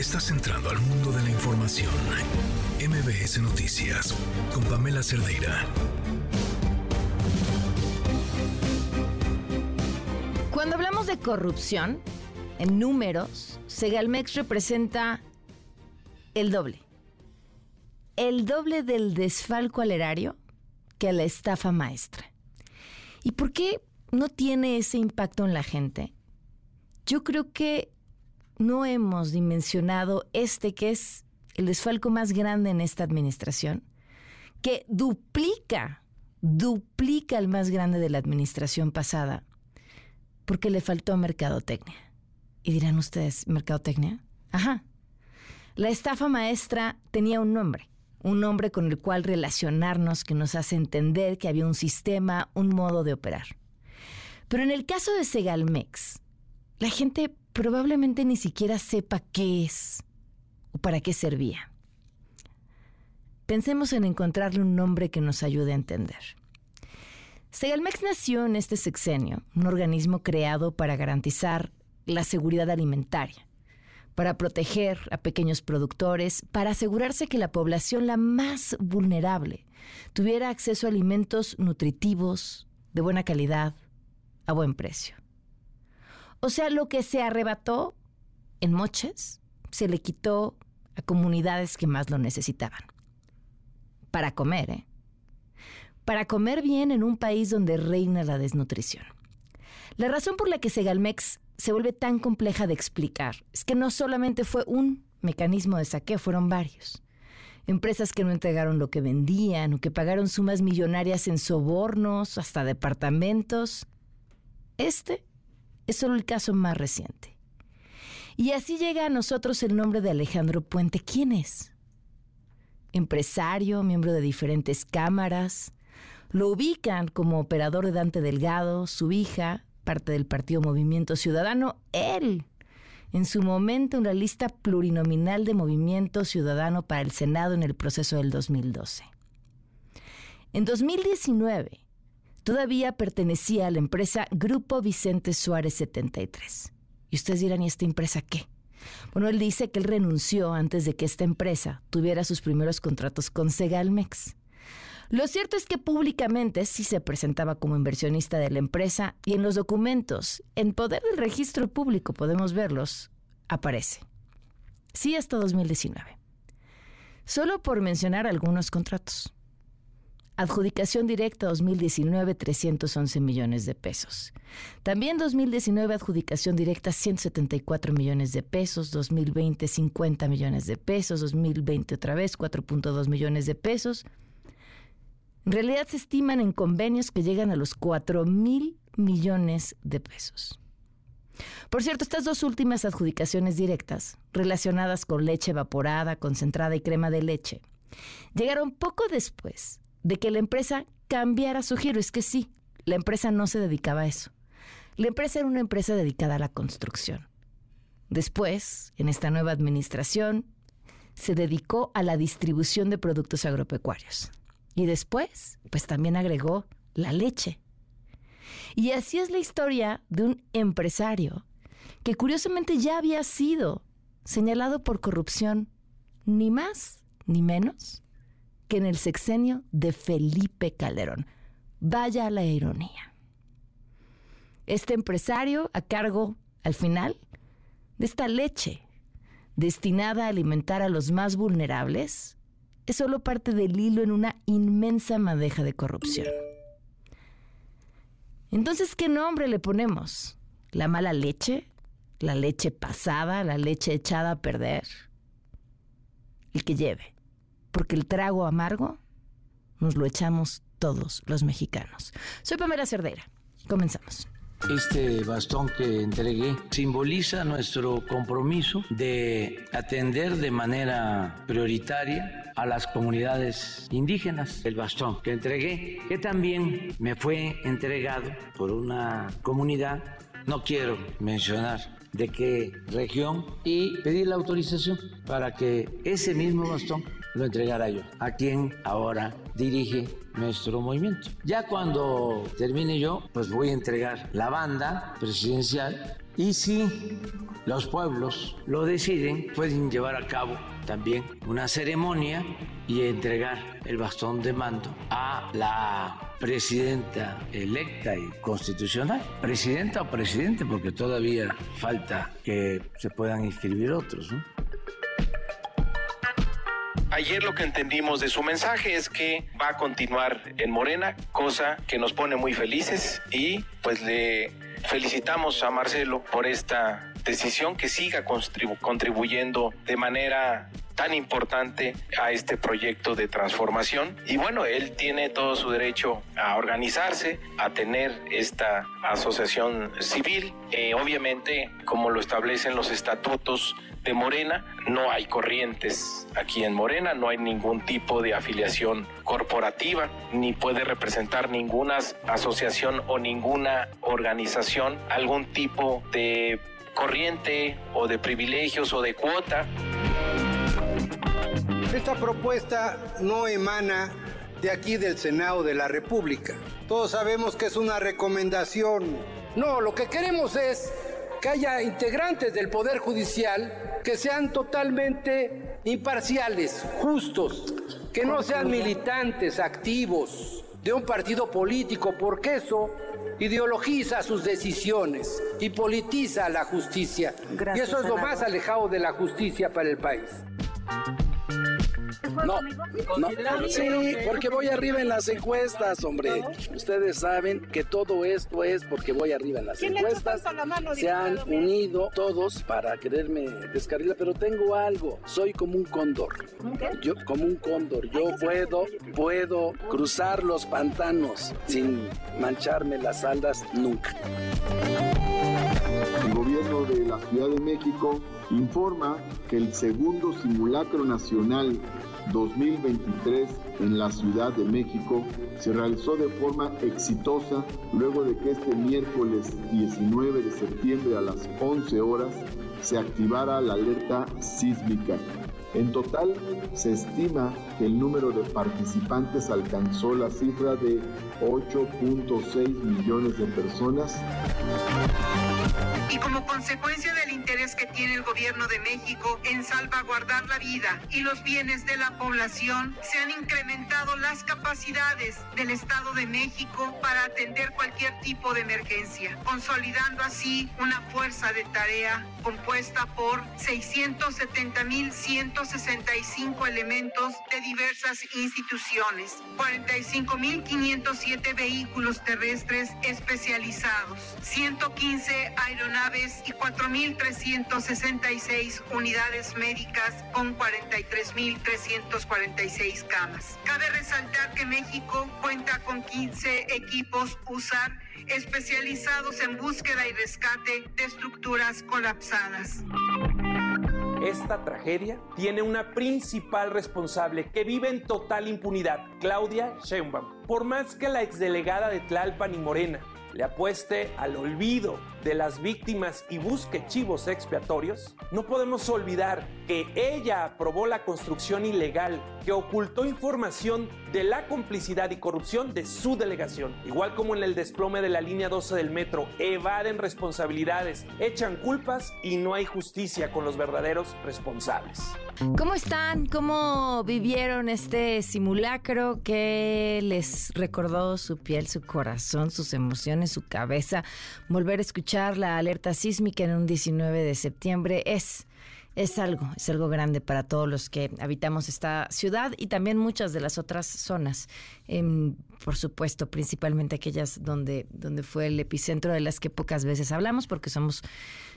Estás entrando al mundo de la información. MBS Noticias con Pamela Cerdeira. Cuando hablamos de corrupción, en números, Segalmex representa el doble. El doble del desfalco al erario que la estafa maestra. ¿Y por qué no tiene ese impacto en la gente? Yo creo que no hemos dimensionado este que es el desfalco más grande en esta administración, que duplica, duplica el más grande de la administración pasada, porque le faltó mercadotecnia. Y dirán ustedes, ¿mercadotecnia? Ajá. La estafa maestra tenía un nombre, un nombre con el cual relacionarnos que nos hace entender que había un sistema, un modo de operar. Pero en el caso de Segalmex, la gente probablemente ni siquiera sepa qué es o para qué servía. Pensemos en encontrarle un nombre que nos ayude a entender. Segalmex nació en este sexenio, un organismo creado para garantizar la seguridad alimentaria, para proteger a pequeños productores, para asegurarse que la población la más vulnerable tuviera acceso a alimentos nutritivos, de buena calidad, a buen precio. O sea, lo que se arrebató en Moches se le quitó a comunidades que más lo necesitaban. Para comer, ¿eh? Para comer bien en un país donde reina la desnutrición. La razón por la que Segalmex se vuelve tan compleja de explicar es que no solamente fue un mecanismo de saqueo, fueron varios. Empresas que no entregaron lo que vendían o que pagaron sumas millonarias en sobornos, hasta departamentos. Este es solo el caso más reciente. Y así llega a nosotros el nombre de Alejandro Puente. ¿Quién es? Empresario, miembro de diferentes cámaras. Lo ubican como operador de Dante Delgado, su hija, parte del partido Movimiento Ciudadano. Él, en su momento, en la lista plurinominal de Movimiento Ciudadano para el Senado en el proceso del 2012. En 2019, todavía pertenecía a la empresa Grupo Vicente Suárez 73. Y ustedes dirán, ¿y esta empresa qué? Bueno, él dice que él renunció antes de que esta empresa tuviera sus primeros contratos con Segalmex. Lo cierto es que públicamente sí se presentaba como inversionista de la empresa y en los documentos, en poder del registro público, podemos verlos, aparece. Sí, hasta 2019. Solo por mencionar algunos contratos. Adjudicación directa 2019, 311 millones de pesos. También 2019, adjudicación directa 174 millones de pesos. 2020, 50 millones de pesos. 2020 otra vez, 4.2 millones de pesos. En realidad se estiman en convenios que llegan a los 4 mil millones de pesos. Por cierto, estas dos últimas adjudicaciones directas, relacionadas con leche evaporada, concentrada y crema de leche, llegaron poco después de que la empresa cambiara su giro. Es que sí, la empresa no se dedicaba a eso. La empresa era una empresa dedicada a la construcción. Después, en esta nueva administración, se dedicó a la distribución de productos agropecuarios. Y después, pues también agregó la leche. Y así es la historia de un empresario que curiosamente ya había sido señalado por corrupción, ni más ni menos que en el sexenio de Felipe Calderón. Vaya la ironía. Este empresario a cargo, al final, de esta leche destinada a alimentar a los más vulnerables, es solo parte del hilo en una inmensa madeja de corrupción. Entonces, ¿qué nombre le ponemos? ¿La mala leche? ¿La leche pasada? ¿La leche echada a perder? El que lleve porque el trago amargo nos lo echamos todos los mexicanos. Soy Pamela Cerdera. Comenzamos. Este bastón que entregué simboliza nuestro compromiso de atender de manera prioritaria a las comunidades indígenas. El bastón que entregué, que también me fue entregado por una comunidad, no quiero mencionar de qué región, y pedir la autorización para que ese mismo bastón lo entregara yo, a quien ahora dirige nuestro movimiento. Ya cuando termine yo, pues voy a entregar la banda presidencial Y si los pueblos lo deciden, pueden llevar a cabo también una ceremonia y entregar el bastón de mando a la presidenta electa y constitucional. Presidenta o presidente, porque todavía falta que se puedan inscribir otros. ¿no? Ayer lo que entendimos de su mensaje es que va a continuar en Morena, cosa que nos pone muy felices y pues le felicitamos a Marcelo por esta decisión que siga contribuyendo de manera tan importante a este proyecto de transformación. Y bueno, él tiene todo su derecho a organizarse, a tener esta asociación civil. Eh, obviamente, como lo establecen los estatutos de Morena, no hay corrientes aquí en Morena, no hay ningún tipo de afiliación corporativa, ni puede representar ninguna asociación o ninguna organización algún tipo de corriente o de privilegios o de cuota. Esta propuesta no emana de aquí del Senado de la República. Todos sabemos que es una recomendación. No, lo que queremos es que haya integrantes del Poder Judicial que sean totalmente imparciales, justos, que no sean militantes activos de un partido político, porque eso ideologiza sus decisiones y politiza la justicia. y eso es lo más alejado de la justicia para el país. No, no, sí, porque voy arriba en las encuestas, hombre. Ustedes saben que todo esto es porque voy arriba en las encuestas. Se han unido todos para quererme descarrilar, pero tengo algo. Soy como un cóndor. Yo, como un cóndor. Yo puedo, puedo cruzar los pantanos sin mancharme las alas nunca. El gobierno de la Ciudad de México informa que el segundo simulacro nacional 2023 en la Ciudad de México se realizó de forma exitosa luego de que este miércoles 19 de septiembre a las 11 horas se activara la alerta sísmica. En total, se estima que el número de participantes alcanzó la cifra de 8.6 millones de personas. Y como consecuencia del interés que tiene el gobierno de México en salvaguardar la vida y los bienes de la población, se han incrementado las capacidades del Estado de México para atender cualquier tipo de emergencia, consolidando así una fuerza de tarea compuesta por 670.165 elementos de diversas instituciones, 45.507 vehículos terrestres especializados, 115 aeronaves y 4.366 unidades médicas con 43.346 camas. Cabe resaltar que México cuenta con 15 equipos USAR especializados en búsqueda y rescate de estructuras colapsadas. Esta tragedia tiene una principal responsable que vive en total impunidad, Claudia Sheinbaum. Por más que la exdelegada de Tlalpan y Morena le apueste al olvido de las víctimas y busque chivos expiatorios, no podemos olvidar que ella aprobó la construcción ilegal que ocultó información de la complicidad y corrupción de su delegación. Igual como en el desplome de la línea 12 del metro, evaden responsabilidades, echan culpas y no hay justicia con los verdaderos responsables. ¿Cómo están? ¿Cómo vivieron este simulacro? ¿Qué les recordó su piel, su corazón, sus emociones, su cabeza? Volver a escuchar la alerta sísmica en un 19 de septiembre es es algo, es algo grande para todos los que habitamos esta ciudad y también muchas de las otras zonas. Em, por supuesto, principalmente aquellas donde, donde fue el epicentro de las que pocas veces hablamos, porque somos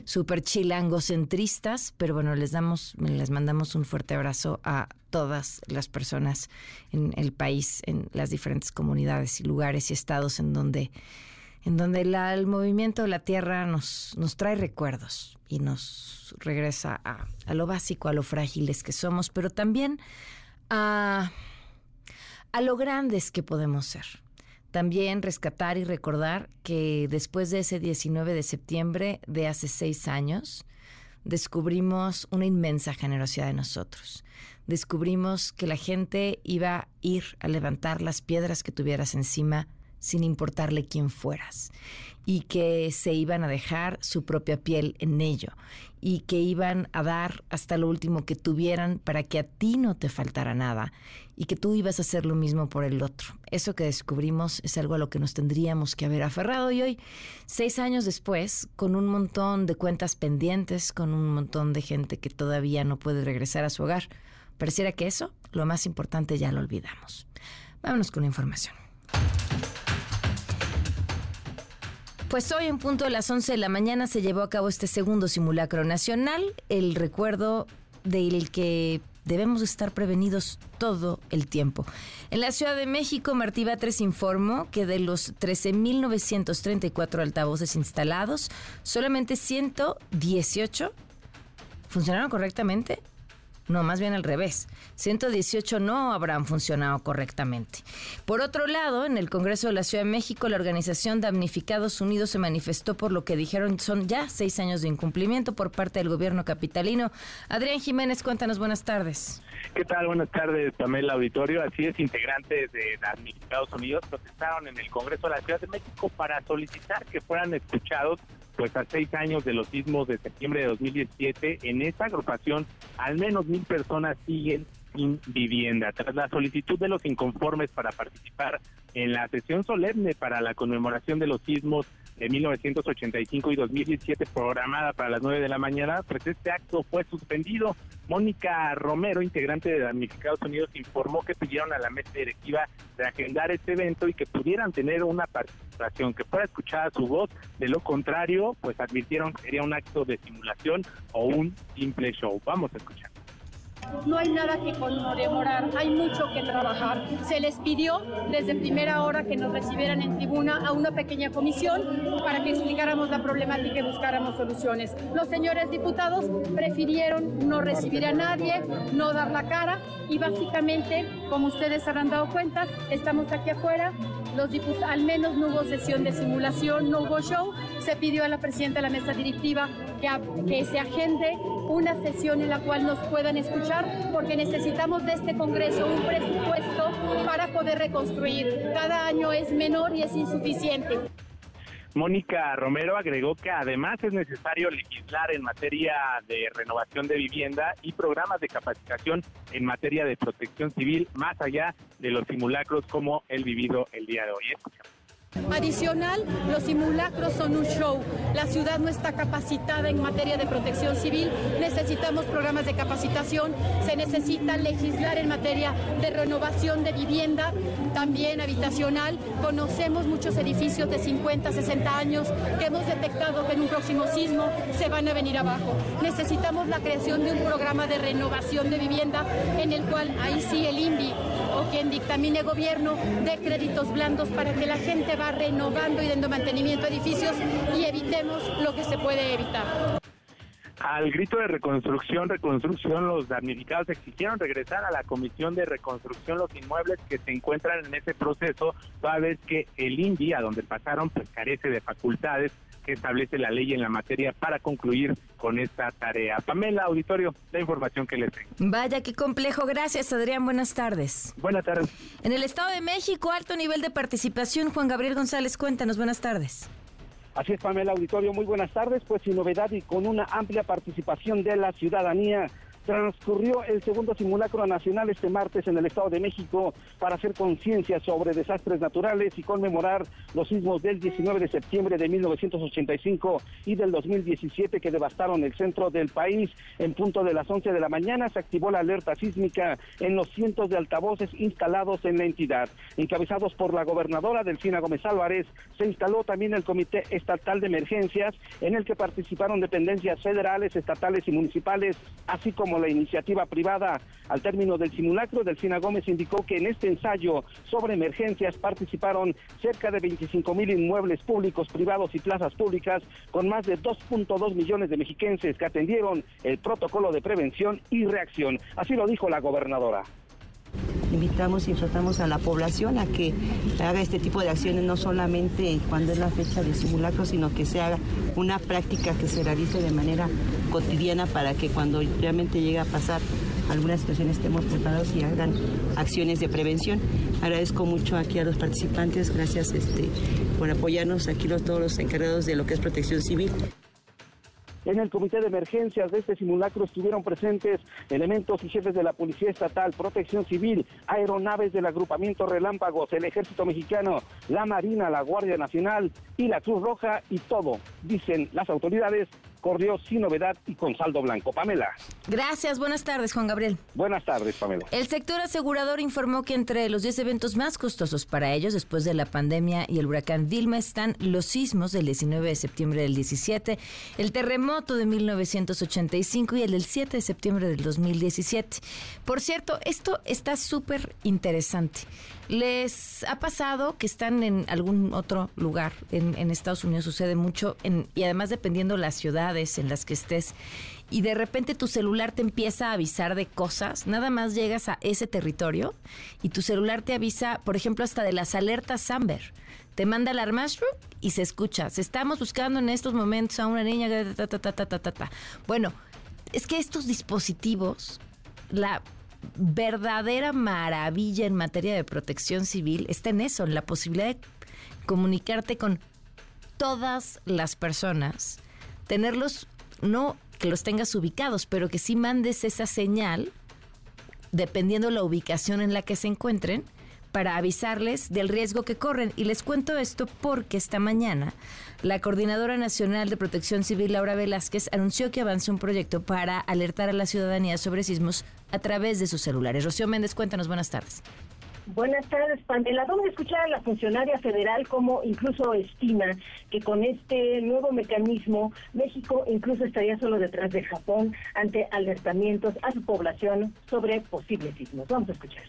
súper chilangocentristas, pero bueno, les damos, les mandamos un fuerte abrazo a todas las personas en el país, en las diferentes comunidades y lugares y estados en donde en donde el movimiento de la tierra nos, nos trae recuerdos y nos regresa a, a, lo básico, a lo frágiles que somos, pero también a, a lo grandes que podemos ser. También rescatar y recordar que después de ese 19 de septiembre de hace seis años, descubrimos una inmensa generosidad de nosotros. Descubrimos que la gente iba a ir a levantar las piedras que tuvieras encima sin importarle quién fueras y que se iban a dejar su propia piel en ello y que iban a dar hasta lo último que tuvieran para que a ti no te faltara nada y que tú ibas a hacer lo mismo por el otro. Eso que descubrimos es algo a lo que nos tendríamos que haber aferrado y hoy, seis años después, con un montón de cuentas pendientes, con un montón de gente que todavía no puede regresar a su hogar, pareciera que eso, lo más importante, ya lo olvidamos. Vámonos con la información. Pues hoy en punto de las 11 de la mañana se llevó a cabo este segundo simulacro nacional, el recuerdo del que debemos estar prevenidos todo el tiempo. En la Ciudad de México, Martí Batres informó que de los 13.934 altavoces instalados, solamente 118 funcionaron correctamente no, más bien al revés. 118 no habrán funcionado correctamente. Por otro lado, en el Congreso de la Ciudad de México, la Organización Damnificados Unidos se manifestó por lo que dijeron son ya seis años de incumplimiento por parte del gobierno capitalino. Adrián Jiménez, cuéntanos, buenas tardes. ¿Qué tal? Buenas tardes, Pamela Auditorio. Así es, integrantes de Damnificados Unidos protestaron en el Congreso de la Ciudad de México para solicitar que fueran escuchados pues a seis años de los sismos de septiembre de 2017, en esta agrupación al menos mil personas siguen sin vivienda. Tras la solicitud de los inconformes para participar en la sesión solemne para la conmemoración de los sismos de 1985 y 2017 programada para las 9 de la mañana, pues este acto fue suspendido. Mónica Romero, integrante de Damnificados Unidos, informó que pidieron a la mesa directiva de agendar este evento y que pudieran tener una participación, que fuera escuchada su voz. De lo contrario, pues advirtieron que sería un acto de simulación o un simple show. Vamos a escuchar. No hay nada que conmemorar, hay mucho que trabajar. Se les pidió desde primera hora que nos recibieran en tribuna a una pequeña comisión para que explicáramos la problemática y buscáramos soluciones. Los señores diputados prefirieron no recibir a nadie, no dar la cara y básicamente, como ustedes habrán dado cuenta, estamos aquí afuera. Los al menos no hubo sesión de simulación, no hubo show. Se pidió a la presidenta de la mesa directiva que, que se agende una sesión en la cual nos puedan escuchar, porque necesitamos de este Congreso un presupuesto para poder reconstruir. Cada año es menor y es insuficiente. Mónica Romero agregó que además es necesario legislar en materia de renovación de vivienda y programas de capacitación en materia de protección civil, más allá de los simulacros como el vivido el día de hoy. Adicional, los simulacros son un show. La ciudad no está capacitada en materia de protección civil. Necesitamos programas de capacitación. Se necesita legislar en materia de renovación de vivienda, también habitacional. Conocemos muchos edificios de 50, 60 años que hemos detectado que en un próximo sismo se van a venir abajo. Necesitamos la creación de un programa de renovación de vivienda en el cual ahí sí el INVI o quien dictamine gobierno dé créditos blandos para que la gente va renovando y dando mantenimiento a edificios y evitemos lo que se puede evitar. Al grito de reconstrucción, reconstrucción, los damnificados exigieron regresar a la Comisión de Reconstrucción los inmuebles que se encuentran en ese proceso, toda vez que el INDI, a donde pasaron, pues carece de facultades que establece la ley en la materia para concluir con esta tarea. Pamela, auditorio, la información que les tengo. Vaya, qué complejo. Gracias, Adrián. Buenas tardes. Buenas tardes. En el Estado de México, alto nivel de participación. Juan Gabriel González, cuéntanos. Buenas tardes. Así es, Pamela Auditorio, muy buenas tardes. Pues sin novedad y con una amplia participación de la ciudadanía, transcurrió el segundo simulacro nacional este martes en el Estado de México para hacer conciencia sobre desastres naturales y conmemorar los sismos del 19 de septiembre de 1985 y del 2017 que devastaron el centro del país. En punto de las 11 de la mañana se activó la alerta sísmica en los cientos de altavoces instalados en la entidad. Encabezados por la gobernadora Delfina Gómez Álvarez, se instaló también el Comité Estatal de Emergencias en el que participaron dependencias federales, estatales y municipales, así como la iniciativa privada. Al término del simulacro, Delfina Gómez indicó que en este ensayo sobre emergencias participaron cerca de 25 mil inmuebles públicos, privados y plazas públicas con más de 2.2 millones de mexiquenses que atendieron el protocolo de prevención y reacción. Así lo dijo la gobernadora. Invitamos y exhortamos a la población a que haga este tipo de acciones no solamente cuando es la fecha de simulacro, sino que sea una práctica que se realice de manera cotidiana para que cuando realmente llegue a pasar alguna situación estemos preparados y hagan acciones de prevención. Agradezco mucho aquí a los participantes, gracias este, por apoyarnos aquí los, todos los encargados de lo que es protección civil. En el comité de emergencias de este simulacro estuvieron presentes elementos y jefes de la Policía Estatal, Protección Civil, aeronaves del agrupamiento Relámpagos, el Ejército Mexicano, la Marina, la Guardia Nacional y la Cruz Roja y todo, dicen las autoridades, corrió sin novedad y con saldo blanco. Pamela. Gracias, buenas tardes, Juan Gabriel. Buenas tardes, Pamela. El sector asegurador informó que entre los 10 eventos más costosos para ellos después de la pandemia y el huracán Vilma están los sismos del 19 de septiembre del 17, el terremoto de 1985 y el del 7 de septiembre del 2017. Por cierto, esto está súper interesante. ¿Les ha pasado que están en algún otro lugar? En, Estados Unidos sucede mucho y además dependiendo las ciudades en las que estés y de repente tu celular te empieza a avisar de cosas, nada más llegas a ese territorio y tu celular te avisa, por ejemplo, hasta de las alertas Amber. Te manda alarmas y se escucha. Estamos buscando en estos momentos a una niña. bueno, es que estos dispositivos, la verdadera maravilla en materia de protección civil está en eso, en la posibilidad de comunicarte con todas las personas, tenerlos, no que los tengas ubicados, pero que sí mandes esa señal, dependiendo la ubicación en la que se encuentren, para avisarles del riesgo que corren. Y les cuento esto porque esta mañana la Coordinadora Nacional de Protección Civil, Laura Velázquez, anunció que avanza un proyecto para alertar a la ciudadanía sobre sismos a través de sus celulares. Rocío Méndez, cuéntanos, buenas tardes. Buenas tardes, Pamela. Vamos a escuchar a la funcionaria federal como incluso estima que con este nuevo mecanismo México incluso estaría solo detrás de Japón ante alertamientos a su población sobre posibles sismos. Vamos a escuchar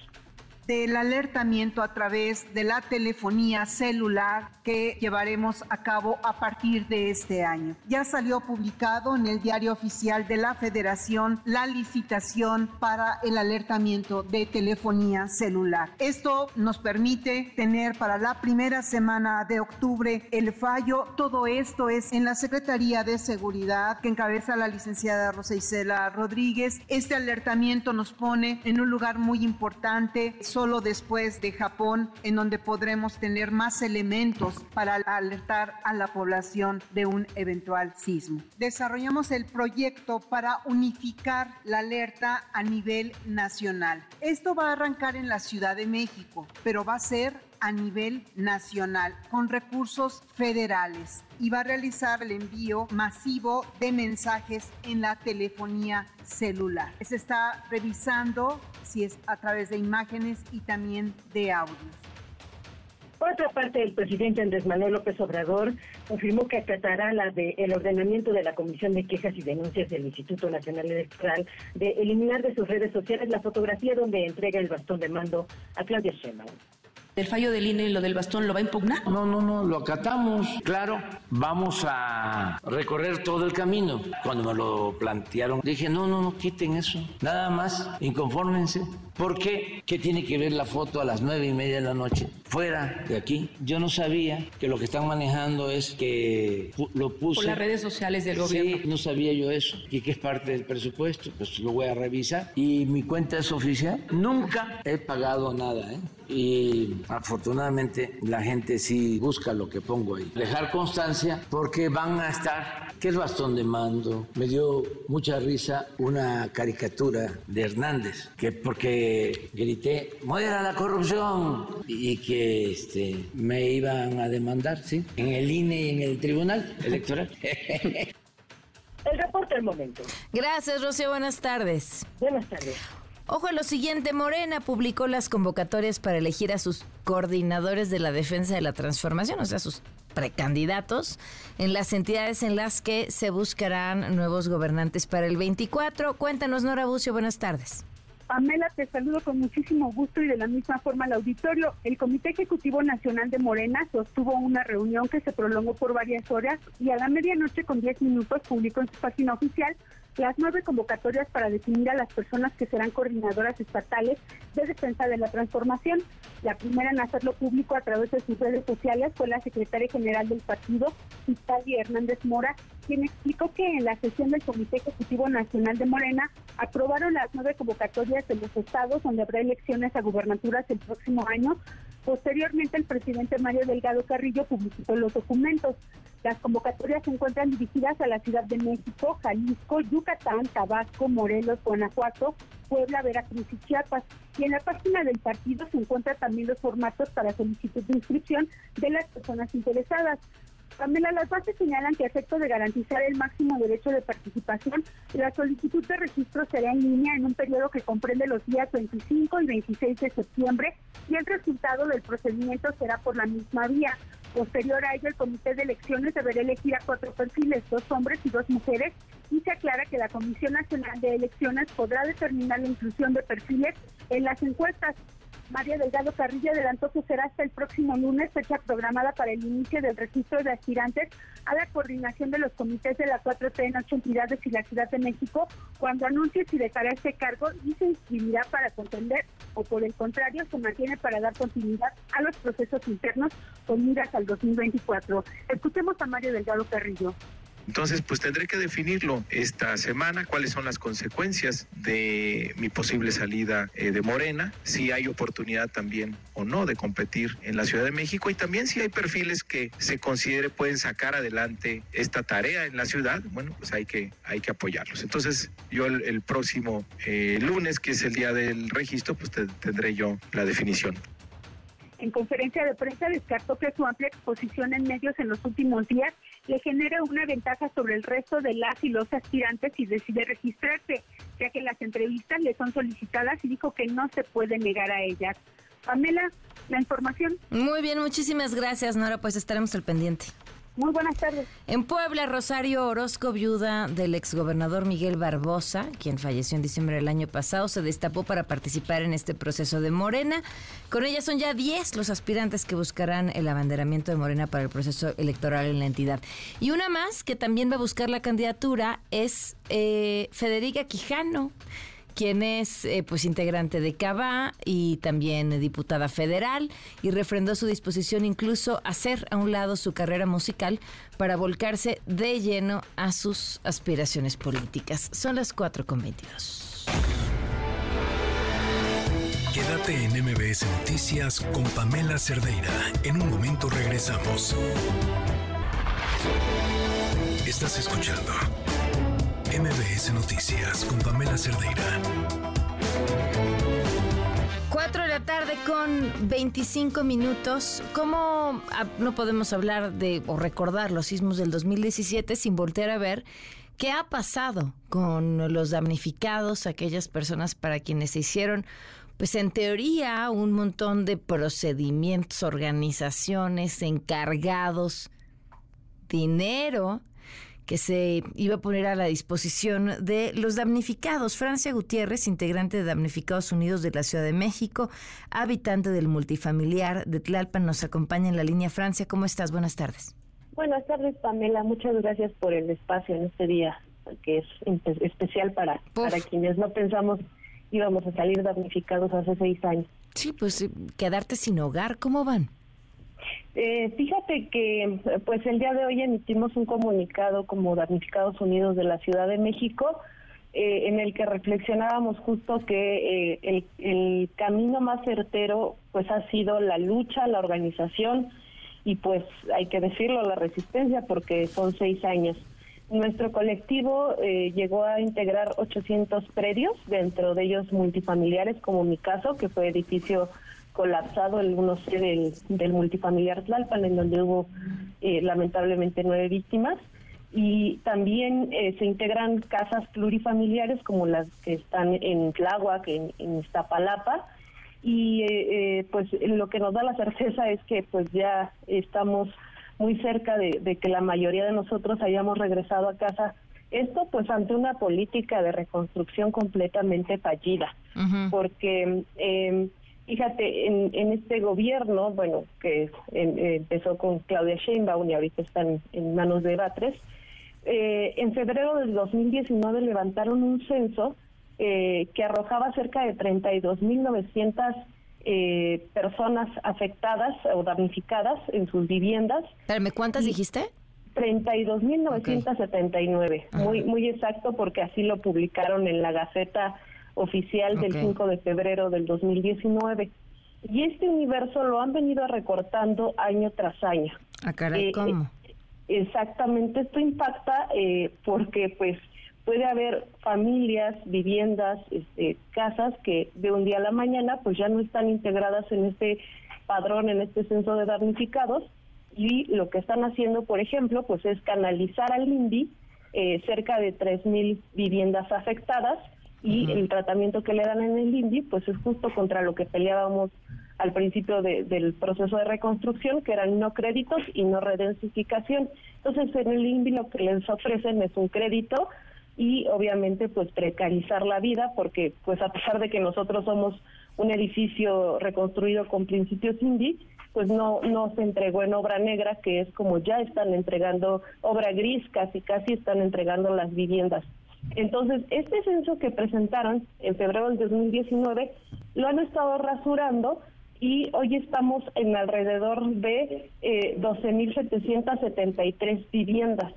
del alertamiento a través de la telefonía celular que llevaremos a cabo a partir de este año. Ya salió publicado en el diario oficial de la Federación la licitación para el alertamiento de telefonía celular. Esto nos permite tener para la primera semana de octubre el fallo. Todo esto es en la Secretaría de Seguridad que encabeza la licenciada Rosa Isela Rodríguez. Este alertamiento nos pone en un lugar muy importante solo después de Japón, en donde podremos tener más elementos para alertar a la población de un eventual sismo. Desarrollamos el proyecto para unificar la alerta a nivel nacional. Esto va a arrancar en la Ciudad de México, pero va a ser a nivel nacional con recursos federales y va a realizar el envío masivo de mensajes en la telefonía celular. Se está revisando si es a través de imágenes y también de audios. Por otra parte, el presidente Andrés Manuel López Obrador confirmó que acatará el ordenamiento de la Comisión de Quejas y Denuncias del Instituto Nacional Electoral de eliminar de sus redes sociales la fotografía donde entrega el bastón de mando a Claudia Sheinbaum. ¿El fallo del INE, lo del bastón, lo va a impugnar? No, no, no, lo acatamos. Claro, vamos a recorrer todo el camino. Cuando me lo plantearon, dije, no, no, no, quiten eso. Nada más, inconfórmense. ¿Por qué? ¿Qué tiene que ver la foto a las nueve y media de la noche? Fuera de aquí. Yo no sabía que lo que están manejando es que lo puse. Por las redes sociales del gobierno. Sí, no sabía yo eso. Y que es parte del presupuesto. Pues lo voy a revisar. Y mi cuenta es oficial. Nunca he pagado nada, ¿eh? y afortunadamente la gente sí busca lo que pongo ahí. Dejar constancia porque van a estar, ¿qué es bastón de mando? Me dio mucha risa una caricatura de Hernández, que porque grité, muera la corrupción y que este, me iban a demandar, ¿sí? En el INE y en el Tribunal Electoral. El reporte del momento. Gracias, Rocío. Buenas tardes. Buenas tardes. Ojo a lo siguiente, Morena publicó las convocatorias para elegir a sus coordinadores de la defensa de la transformación, o sea, sus precandidatos, en las entidades en las que se buscarán nuevos gobernantes para el 24. Cuéntanos, Nora Bucio, buenas tardes. Pamela, te saludo con muchísimo gusto y de la misma forma al auditorio. El Comité Ejecutivo Nacional de Morena sostuvo una reunión que se prolongó por varias horas y a la medianoche con 10 minutos publicó en su página oficial las nueve convocatorias para definir a las personas que serán coordinadoras estatales de defensa de la transformación. La primera en hacerlo público a través de sus redes sociales fue la secretaria general del partido, Italia Hernández Mora, quien explicó que en la sesión del Comité Ejecutivo Nacional de Morena aprobaron las nueve convocatorias de los estados donde habrá elecciones a gubernaturas el próximo año. Posteriormente, el presidente Mario Delgado Carrillo publicó los documentos. Las convocatorias se encuentran dirigidas a la Ciudad de México, Jalisco, Yucatán, Tabasco, Morelos, Guanajuato, Puebla, Veracruz y Chiapas. Y en la página del partido se encuentran también los formatos para solicitud de inscripción de las personas interesadas. Pamela, las bases señalan que a efecto de garantizar el máximo derecho de participación, la solicitud de registro será en línea en un periodo que comprende los días 25 y 26 de septiembre y el resultado del procedimiento será por la misma vía. Posterior a ello, el Comité de Elecciones deberá elegir a cuatro perfiles, dos hombres y dos mujeres, y se aclara que la Comisión Nacional de Elecciones podrá determinar la inclusión de perfiles en las encuestas. María Delgado Carrillo adelantó que será hasta el próximo lunes fecha programada para el inicio del registro de aspirantes a la coordinación de los comités de la 4T en ocho entidades y la Ciudad de México, cuando anuncie si dejará este cargo y se inscribirá para contender o por el contrario se mantiene para dar continuidad a los procesos internos con miras al 2024. Escuchemos a Mario Delgado Carrillo. Entonces, pues tendré que definirlo esta semana, cuáles son las consecuencias de mi posible salida eh, de Morena, si hay oportunidad también o no de competir en la Ciudad de México y también si hay perfiles que se considere pueden sacar adelante esta tarea en la ciudad, bueno, pues hay que, hay que apoyarlos. Entonces, yo el, próximo eh, lunes, que es el día del registro, pues tendré yo la definición. En conferencia de prensa descartó que su amplia exposición en medios en los últimos días le genera una ventaja sobre el resto de las y los aspirantes y decide registrarse, ya que las entrevistas le son solicitadas y dijo que no se puede negar a ellas. Pamela, la información. Muy bien, muchísimas gracias, Nora, pues estaremos al pendiente. Muy buenas tardes. En Puebla, Rosario Orozco, viuda del exgobernador Miguel Barbosa, quien falleció en diciembre del año pasado, se destapó para participar en este proceso de Morena. Con ella son ya 10 los aspirantes que buscarán el abanderamiento de Morena para el proceso electoral en la entidad. Y una más que también va a buscar la candidatura es eh, Federica Quijano quien es eh, pues integrante de CABA y también diputada federal y refrendó su disposición incluso a hacer a un lado su carrera musical para volcarse de lleno a sus aspiraciones políticas. Son las 4.22. Quédate en MBS Noticias con Pamela Cerdeira. En un momento regresamos. Estás escuchando MBS Noticias con Pamela Cerdeira. 4 de la tarde con 25 minutos. ¿Cómo ah, no podemos hablar de o recordar los sismos del 2017 sin voltear a ver qué ha pasado con los damnificados, aquellas personas para quienes se hicieron pues en teoría un montón de procedimientos, organizaciones, encargados, dinero que se iba a poner a la disposición de los damnificados. Francia Gutiérrez, integrante de Damnificados Unidos de la Ciudad de México, habitante del multifamiliar de Tlalpan, nos acompaña en la línea Francia. ¿Cómo estás? Buenas tardes. Buenas tardes, Pamela. Muchas gracias por el espacio en este día, que es especial para, para quienes no pensamos íbamos a salir damnificados hace seis años. Sí, pues eh, quedarte sin hogar, ¿cómo van? Eh, fíjate que pues el día de hoy emitimos un comunicado como Damnificados Unidos de la Ciudad de México eh, en el que reflexionábamos justo que eh, el, el, camino más certero pues ha sido la lucha, la organización y pues hay que decirlo, la resistencia porque son seis años. Nuestro colectivo llegó a integrar 800 predios, dentro de ellos multifamiliares como mi caso, que fue edificio colapsado el 1C del, multifamiliar Tlalpan, en donde hubo eh, lamentablemente nueve víctimas. Y también eh, se integran casas plurifamiliares como las que están en Tláhuac, en, en Iztapalapa. Y eh, pues lo que nos da la certeza es que pues ya estamos muy cerca de, que la mayoría de nosotros hayamos regresado a casa esto pues ante una política de reconstrucción completamente fallida, porque eh, Fíjate, en, este gobierno, bueno, que empezó con Claudia Sheinbaum y ahorita están en manos de Batres, eh, en febrero del 2019 levantaron un censo eh, que arrojaba cerca de 32.900 eh, personas afectadas o damnificadas en sus viviendas. Espérame, ¿cuántas dijiste? 32.979, muy muy exacto porque así lo publicaron en la Gaceta Oficial del Ok. 5 de febrero del 2019. Y este universo lo han venido recortando año tras año. Ah, caray, Eh, ¿cómo? Exactamente, esto impacta eh, porque pues puede haber familias, viviendas, este, casas que de un día a la mañana pues ya no están integradas en este padrón, en este censo de damnificados y lo que están haciendo, por ejemplo, pues es canalizar al INDI eh, cerca de 3.000 viviendas afectadas y el tratamiento que le dan en el INDI pues es justo contra lo que peleábamos al principio de- del proceso de reconstrucción, que eran no créditos y no redensificación. Entonces, en el INVI lo que les ofrecen es un crédito y obviamente pues precarizar la vida porque pues a pesar de que nosotros somos un edificio reconstruido con principios INDI, pues no no se entregó en obra negra, que es como ya están entregando obra gris, casi casi están entregando las viviendas. Entonces, este censo que presentaron en febrero del 2019 lo han estado rasurando y hoy estamos en alrededor de eh, 12.773 viviendas.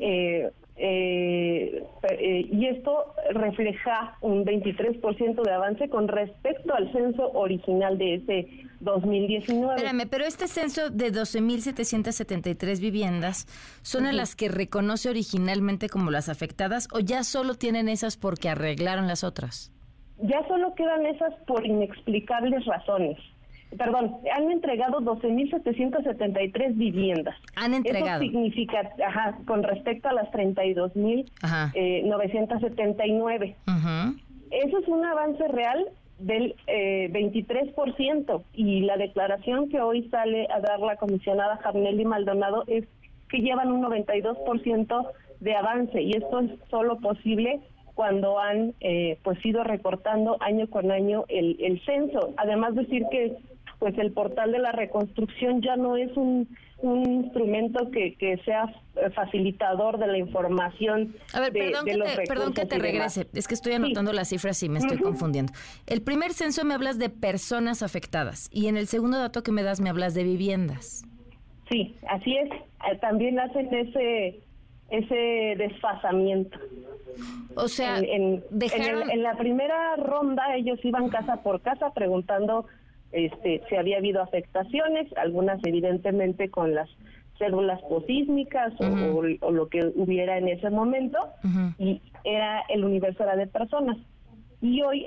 Eh, eh, eh, y esto refleja un 23% de avance con respecto al censo original de ese 2019. Espérame, pero este censo de 12.773 viviendas, ¿son a Ujú. las que reconoce originalmente como las afectadas o ya solo tienen esas porque arreglaron las otras? Ya solo quedan esas por inexplicables razones. Perdón, han entregado 12.773 viviendas. Han entregado. Eso significa, ajá, con respecto a las 32.979. Ujú. Eso es un avance real del eh, 23% y la declaración que hoy sale a dar la comisionada Jarnelli Maldonado es que llevan un 92% de avance y esto es solo posible cuando han eh, pues ido recortando año con año el, el censo. Además decir que pues el portal de la reconstrucción ya no es un, un instrumento que, que sea eh, facilitador de la información A ver, de, perdón, de que los te, perdón que regrese. Es que estoy anotando las cifras y me estoy confundiendo. El primer censo me hablas de personas afectadas y en el segundo dato que me das me hablas de viviendas. Sí, así es. Eh, También hacen ese ese desfasamiento. O sea, en, en- dejaron- en el- en la primera ronda ellos iban casa por casa preguntando este, si había habido afectaciones, algunas evidentemente con las células posísmicas o lo que hubiera en ese momento, y era el universo era de personas. Y hoy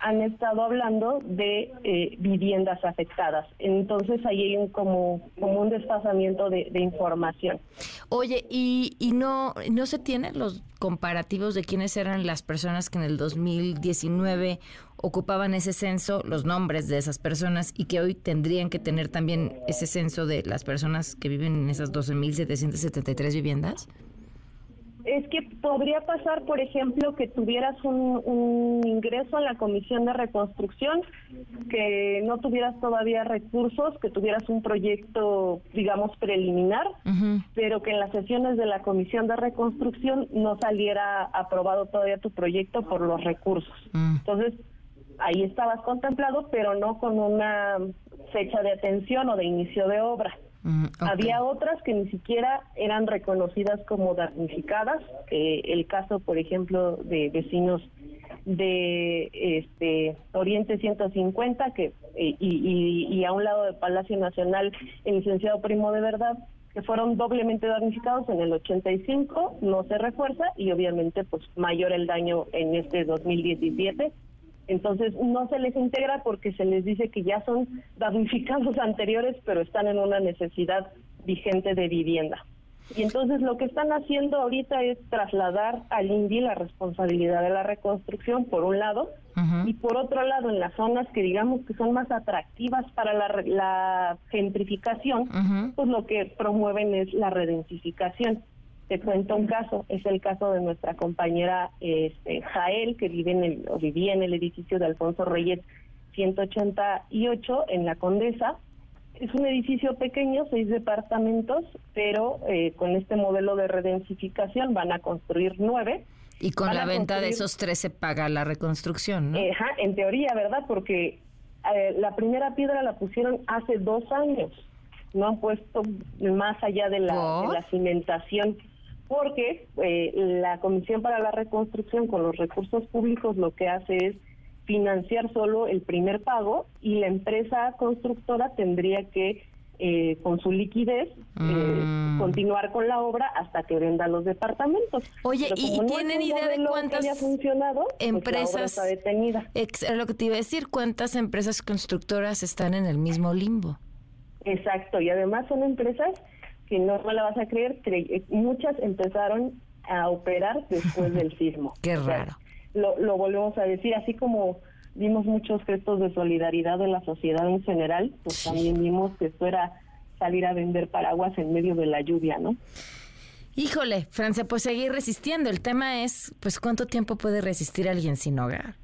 han, estado hablando de eh, viviendas afectadas. Entonces ahí hay un, como, como un desfasamiento de, de información. Oye, ¿y, y no, no se tienen los comparativos de quiénes eran las personas que en el 2019 ocupaban ese censo, los nombres de esas personas y que hoy tendrían que tener también ese censo de las personas que viven en esas 12.773 viviendas? Es que podría pasar, por ejemplo, que tuvieras un, un ingreso en la Comisión de Reconstrucción, que no tuvieras todavía recursos, que tuvieras un proyecto, digamos, preliminar, pero que en las sesiones de la Comisión de Reconstrucción no saliera aprobado todavía tu proyecto por los recursos. Entonces, ahí estabas contemplado, pero no con una fecha de atención o de inicio de obra. Había otras que ni siquiera eran reconocidas como damnificadas. eh, el caso, por ejemplo, de vecinos de este Oriente 150 que eh, y, a un lado del Palacio Nacional el licenciado Primo de Verdad que fueron doblemente damnificados en el 85 no se refuerza y obviamente pues mayor el daño en este 2017 entonces no se les integra porque se les dice que ya son damnificados anteriores, pero están en una necesidad vigente de vivienda. Y entonces lo que están haciendo ahorita es trasladar al INDI la responsabilidad de la reconstrucción, por un lado, y por otro lado, en las zonas que digamos que son más atractivas para la, la gentrificación, pues lo que promueven es la redensificación. Te cuento un caso, es el caso de nuestra compañera este, Jael, que vive en el, o vivía en el edificio de Alfonso Reyes 188 en la Condesa. Es un edificio pequeño, seis departamentos, pero eh, con este modelo de redensificación van a construir nueve. Y con la venta de esos tres se paga la reconstrucción, ¿no? Ajá, en teoría, ¿verdad? Porque eh, la primera piedra la pusieron hace dos años. No han puesto más allá de la, de la cimentación porque eh, la Comisión para la Reconstrucción con los recursos públicos lo que hace es financiar solo el primer pago y la empresa constructora tendría que eh, con su liquidez eh, Mm. continuar con la obra hasta que venda los departamentos. Oye, ¿y, no tienen idea de cuántas haya funcionado, pues empresas está detenida. Ex- era lo que te iba a decir, cuántas empresas constructoras están en el mismo limbo? Exacto, y además son empresas que no me la vas a creer, cre- eh, muchas empezaron a operar después del sismo. Qué O sea, raro. Lo, lo volvemos a decir, así como vimos muchos gestos de solidaridad de la sociedad en general, pues también vimos que esto era salir a vender paraguas en medio de la lluvia, ¿no? Híjole, Francia, pues seguir resistiendo. El tema es, pues, ¿cuánto tiempo puede resistir alguien sin hogar?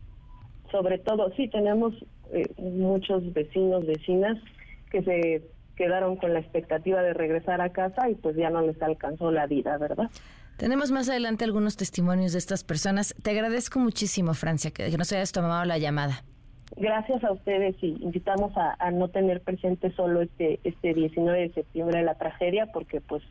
Sobre todo, sí, tenemos eh, muchos vecinos, vecinas que se quedaron con la expectativa de regresar a casa y pues ya no les alcanzó la vida, ¿verdad? Tenemos más adelante algunos testimonios de estas personas. Te agradezco muchísimo, Francia, que, nos hayas tomado la llamada. Gracias a ustedes y invitamos a, a no tener presente solo este este 19 de septiembre de la tragedia porque pues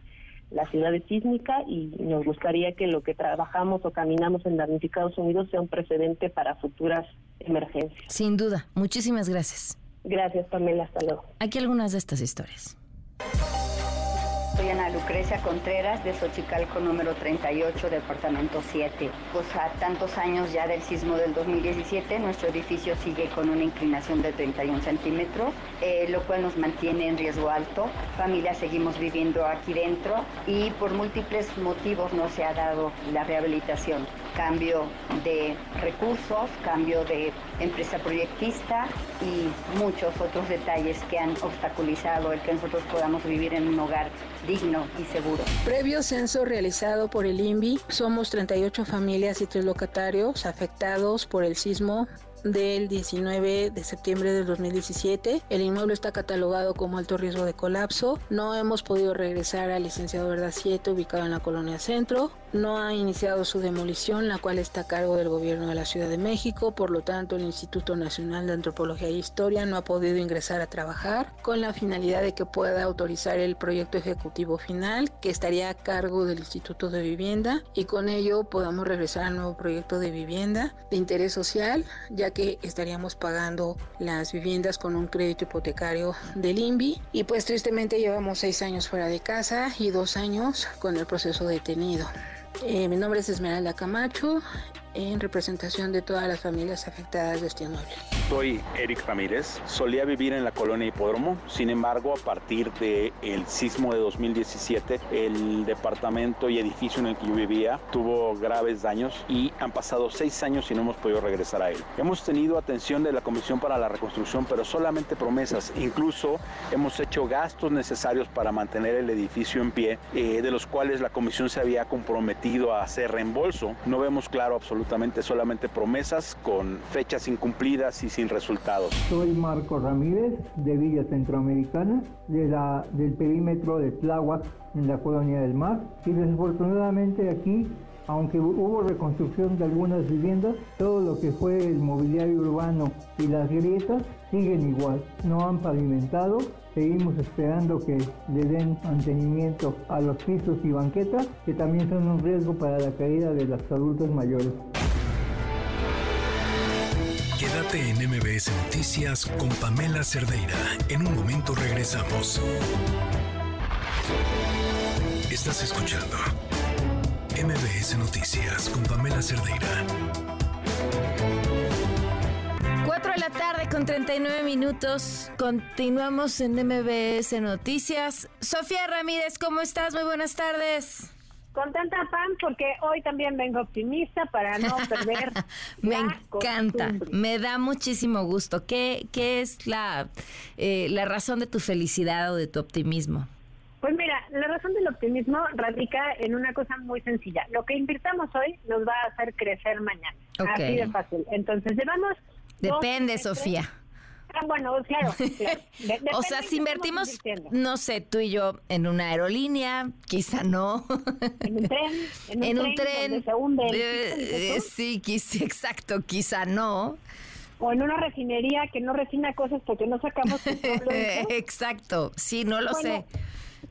la ciudad es sísmica y nos gustaría que lo que trabajamos o caminamos en Damnificados Unidos sea un precedente para futuras emergencias. Sin duda. Muchísimas gracias. Gracias, Pamela. Hasta luego. Aquí algunas de estas historias. Soy Ana Lucrecia Contreras de Xochicalco número 38, departamento 7. Pues a tantos años ya del sismo del 2017, nuestro edificio sigue con una inclinación de 31 centímetros, eh, lo cual nos mantiene en riesgo alto. Familia seguimos viviendo aquí dentro y por múltiples motivos no se ha dado la rehabilitación. Cambio de recursos, cambio de empresa proyectista y muchos otros detalles que han obstaculizado el que nosotros podamos vivir en un hogar digno y seguro. Previo censo realizado por el INVI, somos 38 familias y tres locatarios afectados por el sismo del 19 de septiembre del 2017. El inmueble está catalogado como alto riesgo de colapso. No hemos podido regresar al licenciado Verdad 7 ubicado en la colonia Centro. No ha iniciado su demolición, la cual está a cargo del gobierno de la Ciudad de México. Por lo tanto, el Instituto Nacional de Antropología e Historia no ha podido ingresar a trabajar con la finalidad de que pueda autorizar el proyecto ejecutivo final que estaría a cargo del Instituto de Vivienda y con ello podamos regresar al nuevo proyecto de vivienda de interés social, ya que estaríamos pagando las viviendas con un crédito hipotecario del INVI y pues tristemente llevamos seis años fuera de casa y dos años con el proceso detenido. Eh, mi nombre es Esmeralda Camacho, en representación de todas las familias afectadas de este inmueble. Soy Eric Ramírez, solía vivir en la colonia Hipódromo, sin embargo a partir del sismo de 2017 el departamento y edificio en el que yo vivía tuvo graves daños y han pasado seis años y no hemos podido regresar a él. Hemos tenido atención de la Comisión para la Reconstrucción, pero solamente promesas, incluso hemos hecho gastos necesarios para mantener el edificio en pie, eh, de los cuales la Comisión se había comprometido a hacer reembolso. No vemos claro absolutamente solamente promesas con fechas incumplidas y sin resultados. Soy Marco Ramírez de Villa Centroamericana, de la, del perímetro de Tláhuac en la colonia del Mar. Y desafortunadamente aquí, aunque hubo reconstrucción de algunas viviendas, todo lo que fue el mobiliario urbano y las grietas siguen igual. No han pavimentado. Seguimos esperando que le den mantenimiento a los pisos y banquetas, que también son un riesgo para la caída de los adultos mayores. Quédate en MBS Noticias con Pamela Cerdeira. En un momento regresamos. Estás escuchando MBS Noticias con Pamela Cerdeira. 4 de la tarde con 39 minutos. Continuamos en MBS Noticias. Sofía Ramírez, ¿cómo estás? Muy buenas tardes. Contenta, Pam, porque hoy también vengo optimista para no perder. Me la encanta, costumbre. me da muchísimo gusto. ¿Qué, qué es la, eh, la razón de tu felicidad o de tu optimismo? Pues mira, la razón del optimismo radica en una cosa muy sencilla. Lo que invirtamos hoy nos va a hacer crecer mañana. Ok. Así de fácil. Entonces llevamos... Depende, Sofía. Ah, bueno, claro. o sea, si invertimos, no sé, tú y yo en una aerolínea, quizá no. En un tren. En un, tren. Eh, sí, quizá, exacto, quizá no. O en una refinería que no refina cosas porque no sacamos Exacto, sí, no lo sé.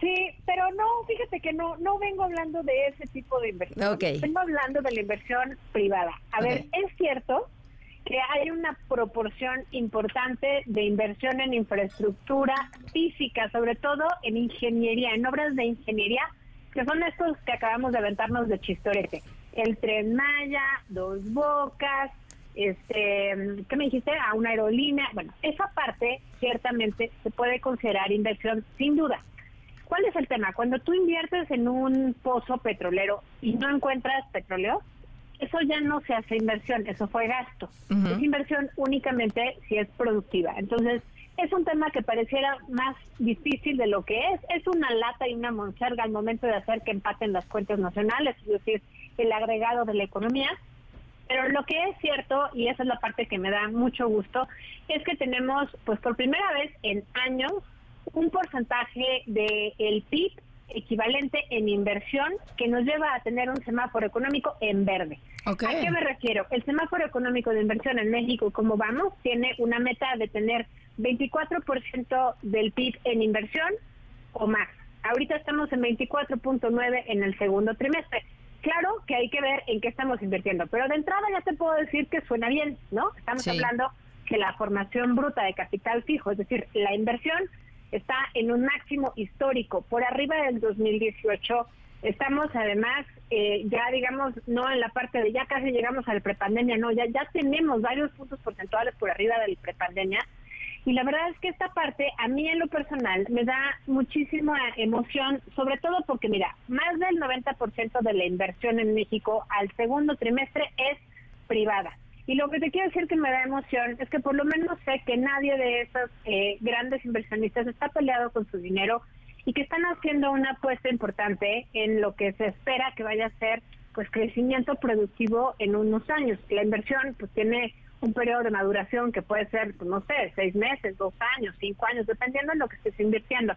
Sí, pero no, fíjate que no no vengo hablando de ese tipo de inversión. Vengo hablando de la inversión privada. A ver, es cierto que hay una proporción importante de inversión en infraestructura física, sobre todo en ingeniería, en obras de ingeniería, que son estos que acabamos de aventarnos de chistorete. El Tren Maya, Dos Bocas, este, ¿qué me dijiste? A una aerolínea. Bueno, esa parte ciertamente se puede considerar inversión sin duda. ¿Cuál es el tema? Cuando tú inviertes en un pozo petrolero y no encuentras petróleo, eso ya no se hace inversión, eso fue gasto. Es inversión únicamente si es productiva. Entonces, es un tema que pareciera más difícil de lo que es. Es una lata y una monserga al momento de hacer que empaten las cuentas nacionales, es decir, el agregado de la economía. Pero lo que es cierto, y esa es la parte que me da mucho gusto, es que tenemos, pues por primera vez en años, un porcentaje del el PIB equivalente en inversión que nos lleva a tener un semáforo económico en verde. ¿A qué me refiero? El semáforo económico de inversión en México, como vamos, tiene una meta de tener 24% del PIB en inversión o más. Ahorita estamos en 24.9 en el segundo trimestre. Claro que hay que ver en qué estamos invirtiendo, pero de entrada ya te puedo decir que suena bien, ¿no? Estamos hablando que la formación bruta de capital fijo, es decir, la inversión está en un máximo histórico, por arriba del 2018. Estamos además, eh, ya digamos, no en la parte de ya casi llegamos al prepandemia, no, ya, ya tenemos varios puntos porcentuales por arriba del prepandemia. Y la verdad es que esta parte, a mí en lo personal, me da muchísima emoción, sobre todo porque, mira, más del 90% de la inversión en México al segundo trimestre es privada. Y lo que te quiero decir que me da emoción es que por lo menos sé que nadie de esos eh, grandes inversionistas está peleado con su dinero y que están haciendo una apuesta importante en lo que se espera que vaya a ser pues crecimiento productivo en unos años. La inversión pues tiene un periodo de maduración que puede ser, pues, no sé, seis meses, dos años, cinco años, dependiendo de lo que estés invirtiendo.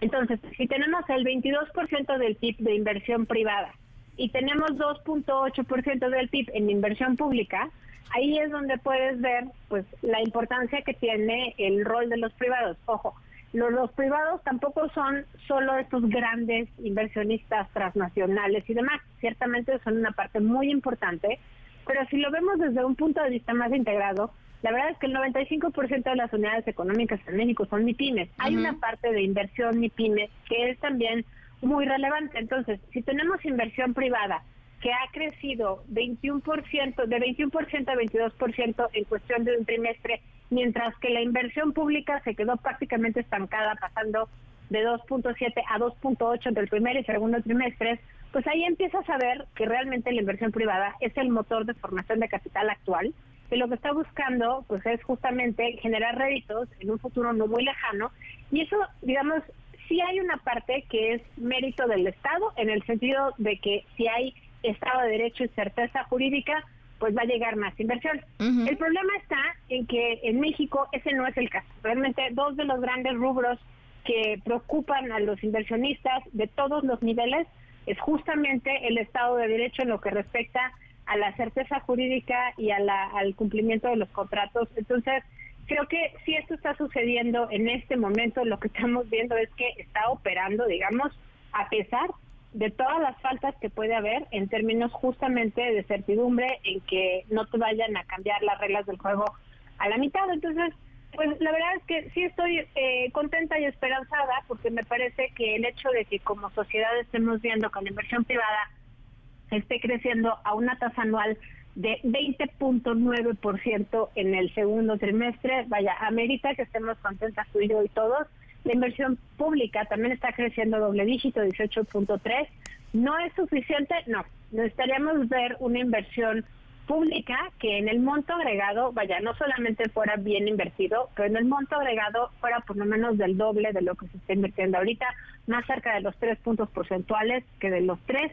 Entonces, si tenemos el 22% del PIB de inversión privada y tenemos 2.8% del PIB en inversión pública, ahí es donde puedes ver pues la importancia que tiene el rol de los privados. Ojo, los, los privados tampoco son solo estos grandes inversionistas transnacionales y demás, ciertamente son una parte muy importante, pero si lo vemos desde un punto de vista más integrado, la verdad es que el 95% de las unidades económicas en México son MIPIMES. Hay una parte de inversión MIPIMES que es también muy relevante. Entonces, si tenemos inversión privada que ha crecido 21%, de 21% a 22% en cuestión de un trimestre, mientras que la inversión pública se quedó prácticamente estancada, pasando de 2.7 a 2.8 entre el primer y segundo trimestre, pues ahí empiezas a ver que realmente la inversión privada es el motor de formación de capital actual, que lo que está buscando pues es justamente generar réditos en un futuro no muy lejano, y eso, digamos, sí hay una parte que es mérito del Estado, en el sentido de que si hay Estado de Derecho y certeza jurídica, pues va a llegar más inversión. El problema está en que en México ese no es el caso. Realmente dos de los grandes rubros que preocupan a los inversionistas de todos los niveles es justamente el Estado de Derecho en lo que respecta a la certeza jurídica y a la, al cumplimiento de los contratos. Entonces, creo que si esto está sucediendo en este momento, lo que estamos viendo es que está operando, digamos, a pesar de todas las faltas que puede haber en términos justamente de certidumbre en que no te vayan a cambiar las reglas del juego a la mitad. Entonces, pues la verdad es que sí estoy eh, contenta y esperanzada porque me parece que el hecho de que como sociedad estemos viendo que la inversión privada esté creciendo a una tasa anual de 20.9% en el segundo trimestre. Vaya, amerita que estemos contentas tú y yo y todos. La inversión pública también está creciendo doble dígito, 18.3. ¿No es suficiente? No. Necesitaríamos ver una inversión pública que en el monto agregado, vaya, no solamente fuera bien invertido, pero en el monto agregado fuera por lo menos del doble de lo que se está invirtiendo ahorita, más cerca de los tres puntos porcentuales que de los tres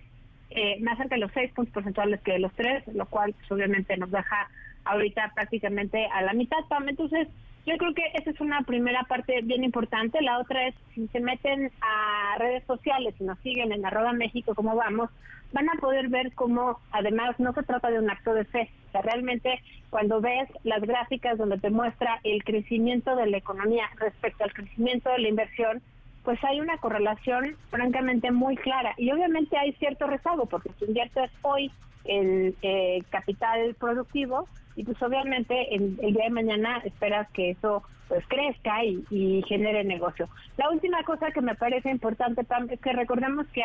eh, más cerca de los seis puntos porcentuales que de los tres, lo cual pues, obviamente nos deja ahorita prácticamente a la mitad. Entonces, Yo creo que esa es una primera parte bien importante. La otra es, si se meten a redes sociales y nos siguen en arroba México como vamos, van a poder ver cómo además no se trata de un acto de fe. O sea, realmente cuando ves las gráficas donde te muestra el crecimiento de la economía respecto al crecimiento de la inversión, pues hay una correlación francamente muy clara. Y obviamente hay cierto rezago, porque si inviertes hoy en eh, capital productivo, y pues obviamente el, el, día de mañana esperas que eso pues crezca y, genere negocio. La última cosa que me parece importante, Pam, es que recordemos que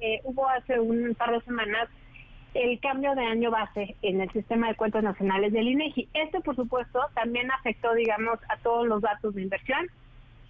eh, hubo hace un par de semanas el cambio de año base en el sistema de cuentas nacionales del INEGI. Esto, por supuesto, también afectó, digamos, a todos los datos de inversión.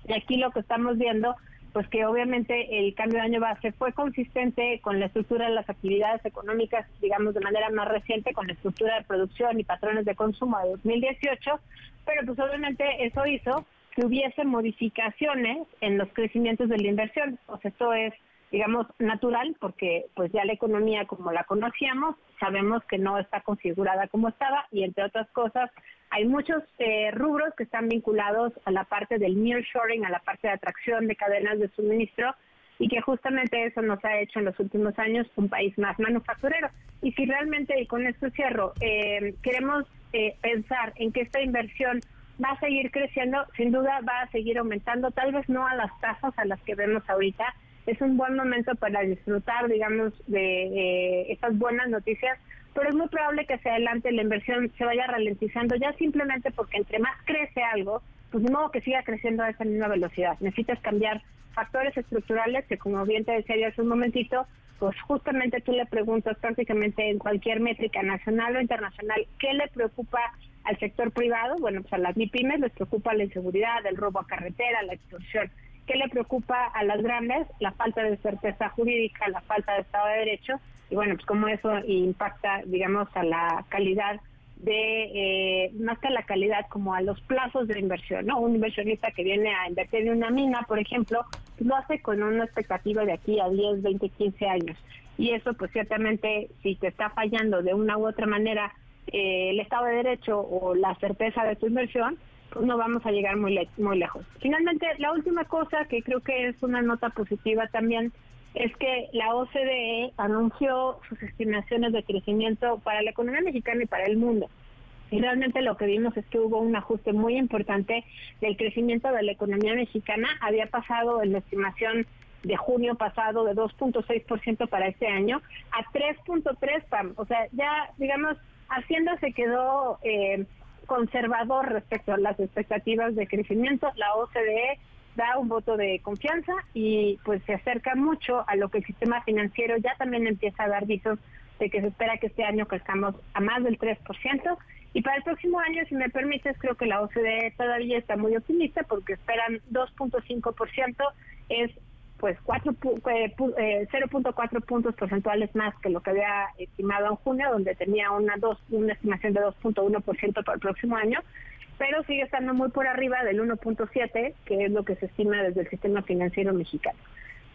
Y aquí lo que estamos viendo pues que obviamente el cambio de año base fue consistente con la estructura de las actividades económicas, digamos de manera más reciente, con la estructura de producción y patrones de consumo de 2018, pero pues obviamente eso hizo que hubiese modificaciones en los crecimientos de la inversión. Pues esto es digamos, natural, porque pues ya la economía como la conocíamos, sabemos que no está configurada como estaba y entre otras cosas hay muchos eh, rubros que están vinculados a la parte del nearshoring, a la parte de atracción de cadenas de suministro y que justamente eso nos ha hecho en los últimos años un país más manufacturero. Y si realmente, y con esto cierro, eh, queremos eh, pensar en que esta inversión va a seguir creciendo, sin duda va a seguir aumentando, tal vez no a las tasas a las que vemos ahorita, es un buen momento para disfrutar, digamos, de eh, estas buenas noticias, pero es muy probable que hacia adelante la inversión se vaya ralentizando ya simplemente porque entre más crece algo, pues de modo que siga creciendo a esa misma velocidad. Necesitas cambiar factores estructurales que, como bien te decía yo hace un momentito, pues justamente tú le preguntas prácticamente en cualquier métrica nacional o internacional qué le preocupa al sector privado. Bueno, pues a las MIPIMES les preocupa la inseguridad, el robo a carretera, la extorsión. ¿Qué le preocupa a las grandes? La falta de certeza jurídica, la falta de Estado de Derecho y bueno, pues cómo eso impacta, digamos, a la calidad de, eh, más que a la calidad, como a los plazos de inversión, ¿no? Un inversionista que viene a invertir en una mina, por ejemplo, lo hace con una expectativa de aquí a 10, 20, 15 años. Y eso, pues ciertamente, si te está fallando de una u otra manera eh, el Estado de Derecho o la certeza de tu inversión, pues no vamos a llegar muy, muy lejos. Finalmente, la última cosa que creo que es una nota positiva también es que la OCDE anunció sus estimaciones de crecimiento para la economía mexicana y para el mundo. Y realmente lo que vimos es que hubo un ajuste muy importante del crecimiento de la economía mexicana. Había pasado en la estimación de junio pasado de 2.6% para este año a 3.3, o sea, ya digamos, Hacienda se quedó eh, conservador respecto a las expectativas de crecimiento. La OCDE da un voto de confianza y pues se acerca mucho a lo que el sistema financiero ya también empieza a dar visos de que se espera que este año crezcamos a más del 3%. Y para el próximo año, si me permites, creo que la OCDE todavía está muy optimista porque esperan 2.5%, es pues 0.4 eh, eh, puntos porcentuales más que lo que había estimado en junio, donde tenía una dos, una estimación de 2.1% para el próximo año, pero sigue estando muy por arriba del 1.7, que es lo que se estima desde el sistema financiero mexicano.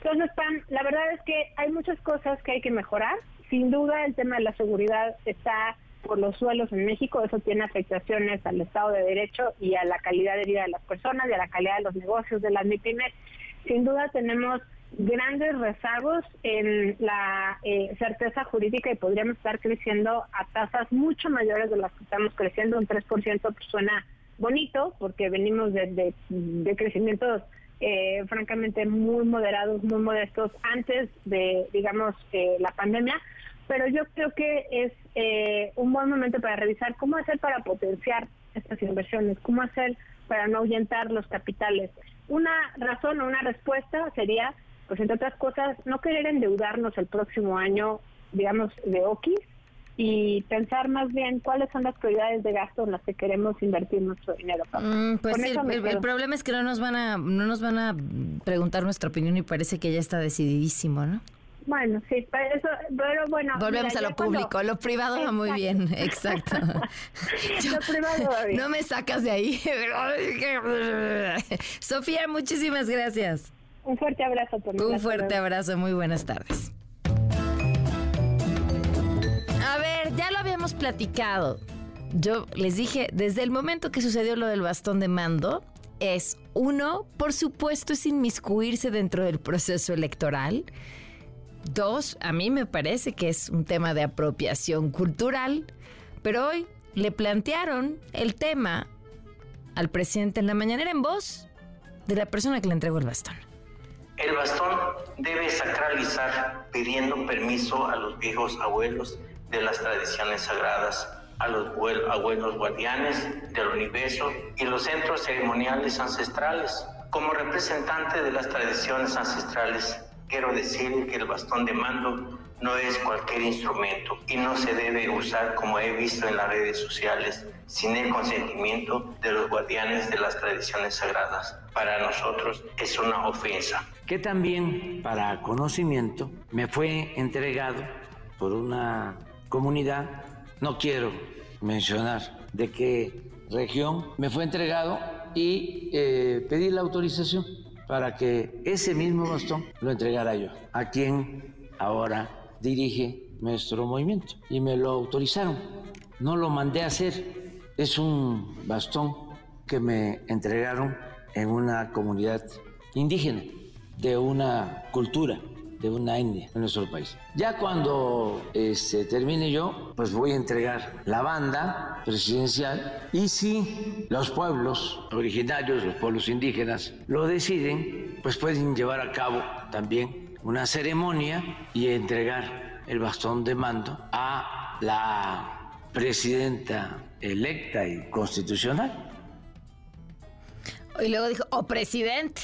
Entonces, Pan, la verdad es que hay muchas cosas que hay que mejorar. Sin duda, el tema de la seguridad está por los suelos en México, eso tiene afectaciones al Estado de Derecho y a la calidad de vida de las personas y a la calidad de los negocios de las MIPIMES sin duda tenemos grandes rezagos en la eh, certeza jurídica y podríamos estar creciendo a tasas mucho mayores de las que estamos creciendo. Un 3% pues suena bonito porque venimos de, de, crecimientos eh, francamente muy moderados, muy modestos antes de, digamos, eh, la pandemia. Pero yo creo que es un buen momento para revisar cómo hacer para potenciar estas inversiones, cómo hacer para no ahuyentar los capitales. Una razón o una respuesta sería, pues entre otras cosas, no querer endeudarnos el próximo año, digamos, de OKIS y pensar más bien cuáles son las prioridades de gasto en las que queremos invertir nuestro dinero. Mm, pues sí, el, problema es que no nos van a no nos van a preguntar nuestra opinión y parece que ya está decididísimo, ¿no? Bueno, sí, pero, eso, pero bueno. Volvemos a lo público, lo privado va muy bien, exacto. lo privado va bien. No me sacas de ahí. Sofía, muchísimas gracias. Un fuerte abrazo. Por Un fuerte abrazo, muy buenas tardes. A ver, ya lo habíamos platicado. yo les dije, desde el momento que sucedió lo del bastón de mando, es uno, por supuesto, es inmiscuirse dentro del proceso electoral. Dos, a mí me parece que es un tema de apropiación cultural, pero hoy le plantearon el tema al presidente en la mañanera en voz de la persona que le entregó el bastón. El bastón debe sacralizar pidiendo permiso a los viejos abuelos de las tradiciones sagradas, a los abuelos guardianes del universo y los centros ceremoniales ancestrales. Como representante de las tradiciones ancestrales, quiero decir que el bastón de mando no es cualquier instrumento y no se debe usar como he visto en las redes sociales sin el consentimiento de los guardianes de las tradiciones sagradas. Para nosotros es una ofensa. Que también para conocimiento me fue entregado por una comunidad, no quiero mencionar de qué región, me fue entregado y eh, pedí la autorización para que ese mismo bastón lo entregara yo, a quien ahora dirige nuestro movimiento. Y me lo autorizaron. No lo mandé a hacer. Es un bastón que me entregaron en una comunidad indígena, de una cultura, de una etnia en nuestro país. Ya cuando este, termine yo, pues voy a entregar la banda presidencial y si los pueblos originarios, los pueblos indígenas, lo deciden, pues pueden llevar a cabo también una ceremonia y entregar el bastón de mando a la presidenta electa y constitucional. Y luego dijo, oh presidente.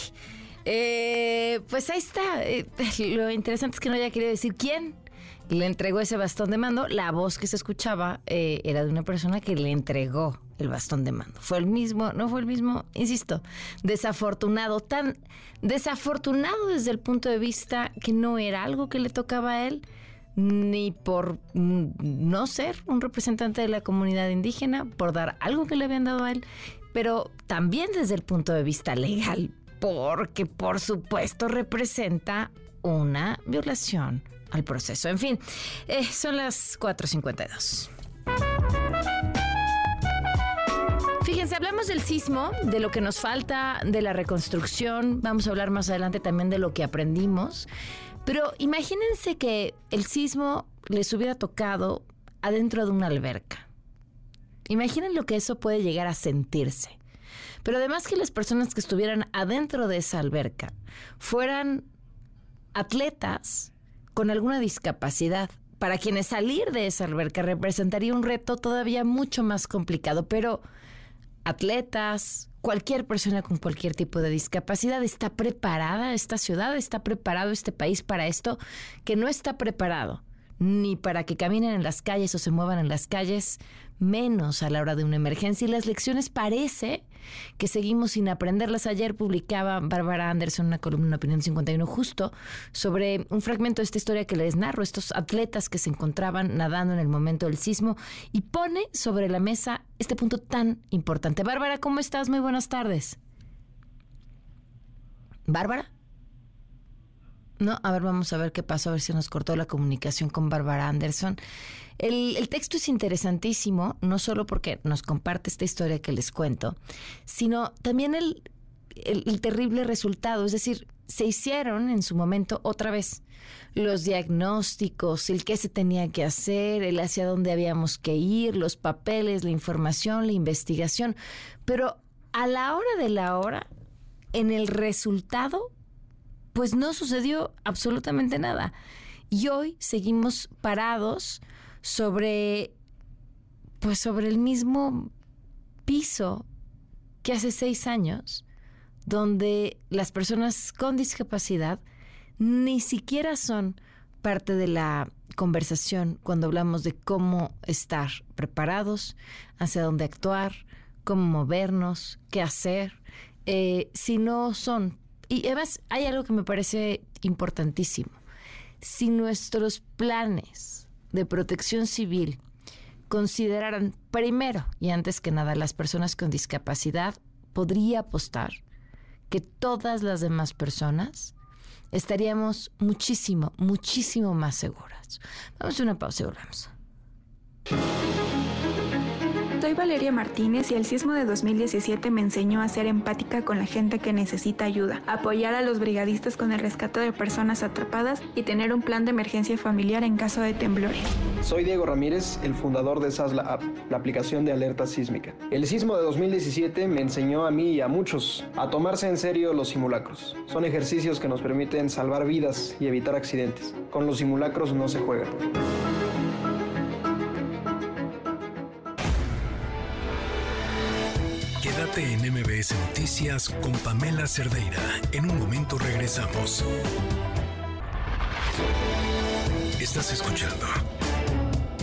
Eh, pues ahí está. Eh, lo interesante es que no haya querido decir quién le entregó ese bastón de mando. La voz que se escuchaba eh, era de una persona que le entregó el bastón de mando. Fue el mismo, no fue el mismo, insisto, desafortunado, tan desafortunado desde el punto de vista que no era algo que le tocaba a él, ni por mm, no ser un representante de la comunidad indígena, por dar algo que le habían dado a él, pero también desde el punto de vista legal, porque por supuesto representa una violación al proceso. En fin, eh, son las 4.52. Fíjense, hablamos del sismo, de lo que nos falta, de la reconstrucción, vamos a hablar más adelante también de lo que aprendimos, pero imagínense que el sismo les hubiera tocado adentro de una alberca. Imaginen lo que eso puede llegar a sentirse. Pero además que las personas que estuvieran adentro de esa alberca fueran atletas con alguna discapacidad, para quienes salir de esa alberca representaría un reto todavía mucho más complicado, pero atletas, cualquier persona con cualquier tipo de discapacidad. ¿Está preparada esta ciudad? ¿Está preparado este país para esto? Que no está preparado ni para que caminen en las calles o se muevan en las calles, menos a la hora de una emergencia. Y las lecciones parece que seguimos sin aprenderlas. Ayer publicaba Bárbara Anderson una columna en Opinión 51 justo sobre un fragmento de esta historia que les narro, estos atletas que se encontraban nadando en el momento del sismo y pone sobre la mesa este punto tan importante. Bárbara, ¿cómo estás? Muy buenas tardes. Bárbara. No, a ver, vamos a ver qué pasó, a ver si nos cortó la comunicación con Bárbara Anderson. El, texto es interesantísimo, no solo porque nos comparte esta historia que les cuento, sino también el, el terrible resultado, es decir, se hicieron en su momento otra vez los diagnósticos, el qué se tenía que hacer, el hacia dónde habíamos que ir, los papeles, la información, la investigación, pero a la hora de la hora, en el resultado pues no sucedió absolutamente nada. Y hoy seguimos parados sobre, pues sobre el mismo piso que hace seis años, donde las personas con discapacidad ni siquiera son parte de la conversación cuando hablamos de cómo estar preparados, hacia dónde actuar, cómo movernos, qué hacer, eh, si no son y además hay algo que me parece importantísimo. Si nuestros planes de protección civil consideraran primero y antes que nada las personas con discapacidad, podría apostar que todas las demás personas estaríamos muchísimo, muchísimo más seguras. Vamos a una pausa y volvemos. Soy Valeria Martínez y el sismo de 2017 me enseñó a ser empática con la gente que necesita ayuda, apoyar a los brigadistas con el rescate de personas atrapadas y tener un plan de emergencia familiar en caso de temblores. Soy Diego Ramírez, el fundador de SASLA App, la aplicación de alerta sísmica. El sismo de 2017 me enseñó a mí y a muchos a tomarse en serio los simulacros. Son ejercicios que nos permiten salvar vidas y evitar accidentes. Con los simulacros no se juega. Quédate en MBS Noticias con Pamela Cerdeira. En un momento regresamos. Estás escuchando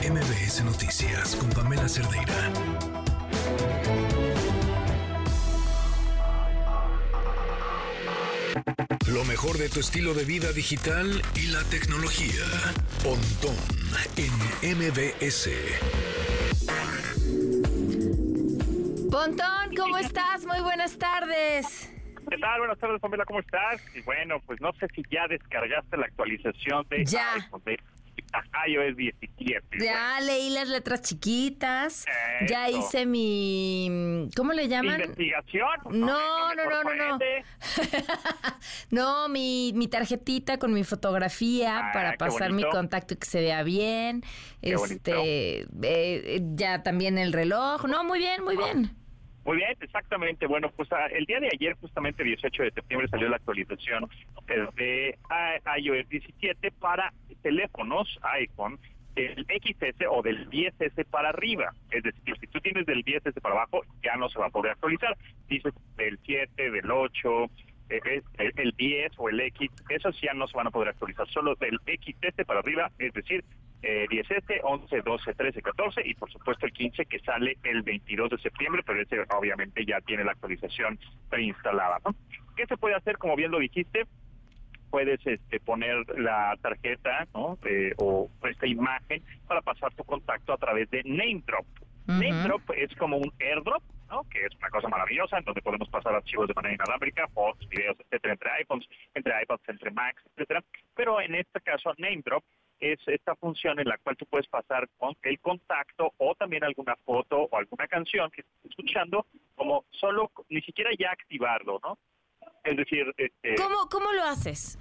MBS Noticias con Pamela Cerdeira. Lo mejor de tu estilo de vida digital y la tecnología. Pontón en MBS. Pontón, ¿cómo estás? Muy buenas tardes. ¿Qué tal? Buenas tardes, Pamela, ¿cómo estás? Y bueno, pues no sé si ya descargaste la actualización de ya. de iOS 17. Ya leí las letras chiquitas, ya hice mi... ¿Cómo le llaman? ¿Investigación? No, no, no, no, no. no, mi, mi tarjetita con mi fotografía Ah, para pasar mi contacto y que se vea bien. Qué este, eh, ya también el reloj. No, muy bien, muy bien. Muy bien, exactamente. Bueno, pues ah, el día de ayer, justamente 18 de septiembre, salió la actualización eh, de iOS 17 para teléfonos iPhone del XS o del 10S para arriba. Es decir, si tú tienes del 10S para abajo, ya no se va a poder actualizar. Dices del 7, del 8, eh, es- el, el 10 o el X, esos ya no se van a poder actualizar. Solo del XS para arriba, es decir, eh, 10S, 11, 12, 13, 14 y por supuesto el 15 que sale el 22 de septiembre, pero ese obviamente ya tiene la actualización preinstalada. ¿no? ¿Qué se puede hacer? Como bien lo dijiste, puedes este, poner la tarjeta ¿no? Eh, o esta imagen para pasar tu contacto a través de NameDrop. NameDrop es como un airdrop, ¿no? que es una cosa maravillosa, en donde podemos pasar archivos de manera inalámbrica, fotos, videos, etcétera, entre iPhones, entre iPads, entre Macs, etcétera. Pero en este caso, NameDrop es esta función en la cual tú puedes pasar con el contacto o también alguna foto o alguna canción que estés escuchando, como solo, ni siquiera ya activarlo, ¿no? Es decir, este, ¿Cómo, ¿Cómo lo haces?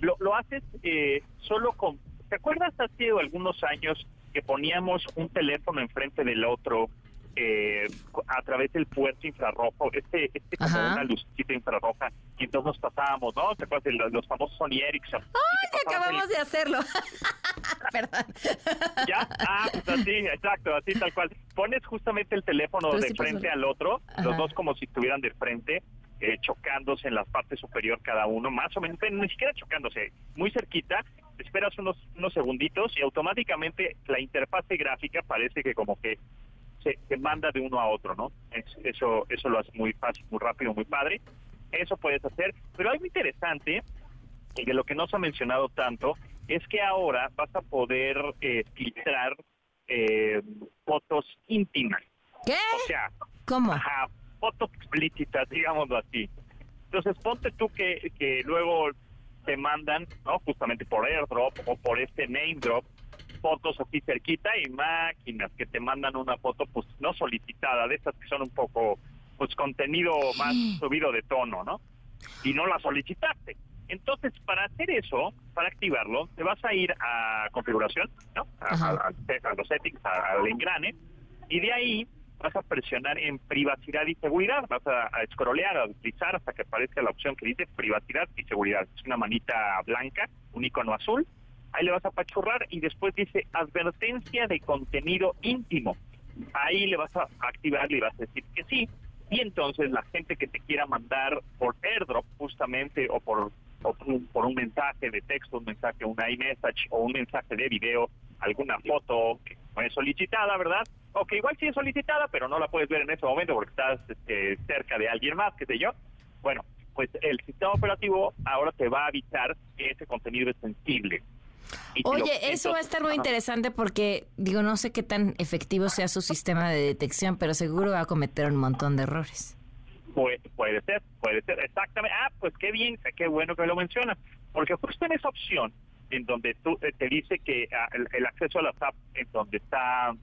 lo, lo haces eh, solo con... ¿Te acuerdas hace algunos años que poníamos un teléfono enfrente del otro eh, a través del puerto infrarrojo? Este, este como Ajá. una lucecita infrarroja y entonces nos pasábamos, ¿no? ¿Te acuerdas de los, los famosos Sony Ericsson? ¡Ay, acabamos de hacerlo! Perdón. ¿Ya? Ah, pues así, exacto, así tal cual. Pones justamente el teléfono de sí pasó. frente al otro, Ajá. los dos como si estuvieran de frente, eh, chocándose en la parte superior cada uno, más o menos, pero ni siquiera chocándose, muy cerquita, esperas unos, unos segunditos y automáticamente la interfase gráfica parece que como que se, se manda de uno a otro, ¿no? Es- eso, eso lo hace muy fácil, muy rápido, muy padre. Eso puedes hacer, pero algo interesante y de lo que no se ha mencionado tanto es que ahora vas a poder eh, filtrar eh, fotos íntimas. ¿Qué? O sea, ¿Cómo? ajá, fotos explícitas, digámoslo así. Entonces, ponte tú que, que luego te mandan, ¿no? Justamente por airdrop o por este name drop, fotos así cerquita y máquinas que te mandan una foto, pues no solicitada, de estas que son un poco, pues contenido más subido de tono, ¿no? Y no la solicitaste. Entonces, para hacer eso, para activarlo, te vas a ir a configuración, ¿no? A, a- a- a los settings, a- al engrane, y de ahí vas a presionar en privacidad y seguridad, vas a, a scrollear, a deslizar hasta que aparezca la opción que dice privacidad y seguridad. Es una manita blanca, un icono azul, ahí le vas a apachurrar y después dice advertencia de contenido íntimo. Ahí le vas a activar y vas a decir que sí. Y entonces la gente que te quiera mandar por airdrop justamente o por, o por, un, mensaje de texto, un mensaje, un iMessage o un mensaje de video, alguna foto que no es solicitada, ¿verdad? O que igual sí es solicitada, pero no la puedes ver en ese momento porque estás este, cerca de alguien más, qué sé yo. Bueno, pues el sistema operativo ahora te va a avisar que ese contenido es sensible. Lo- Oye, eso va a estar muy interesante porque, digo, no sé qué tan efectivo sea su sistema de detección, pero seguro va a cometer un montón de errores. Puede, puede ser, puede ser, exactamente. Ah, pues qué bien, qué bueno que lo mencionas. Porque justo en esa opción, en donde tú eh, te dice que ah, el, el acceso a las apps, en donde está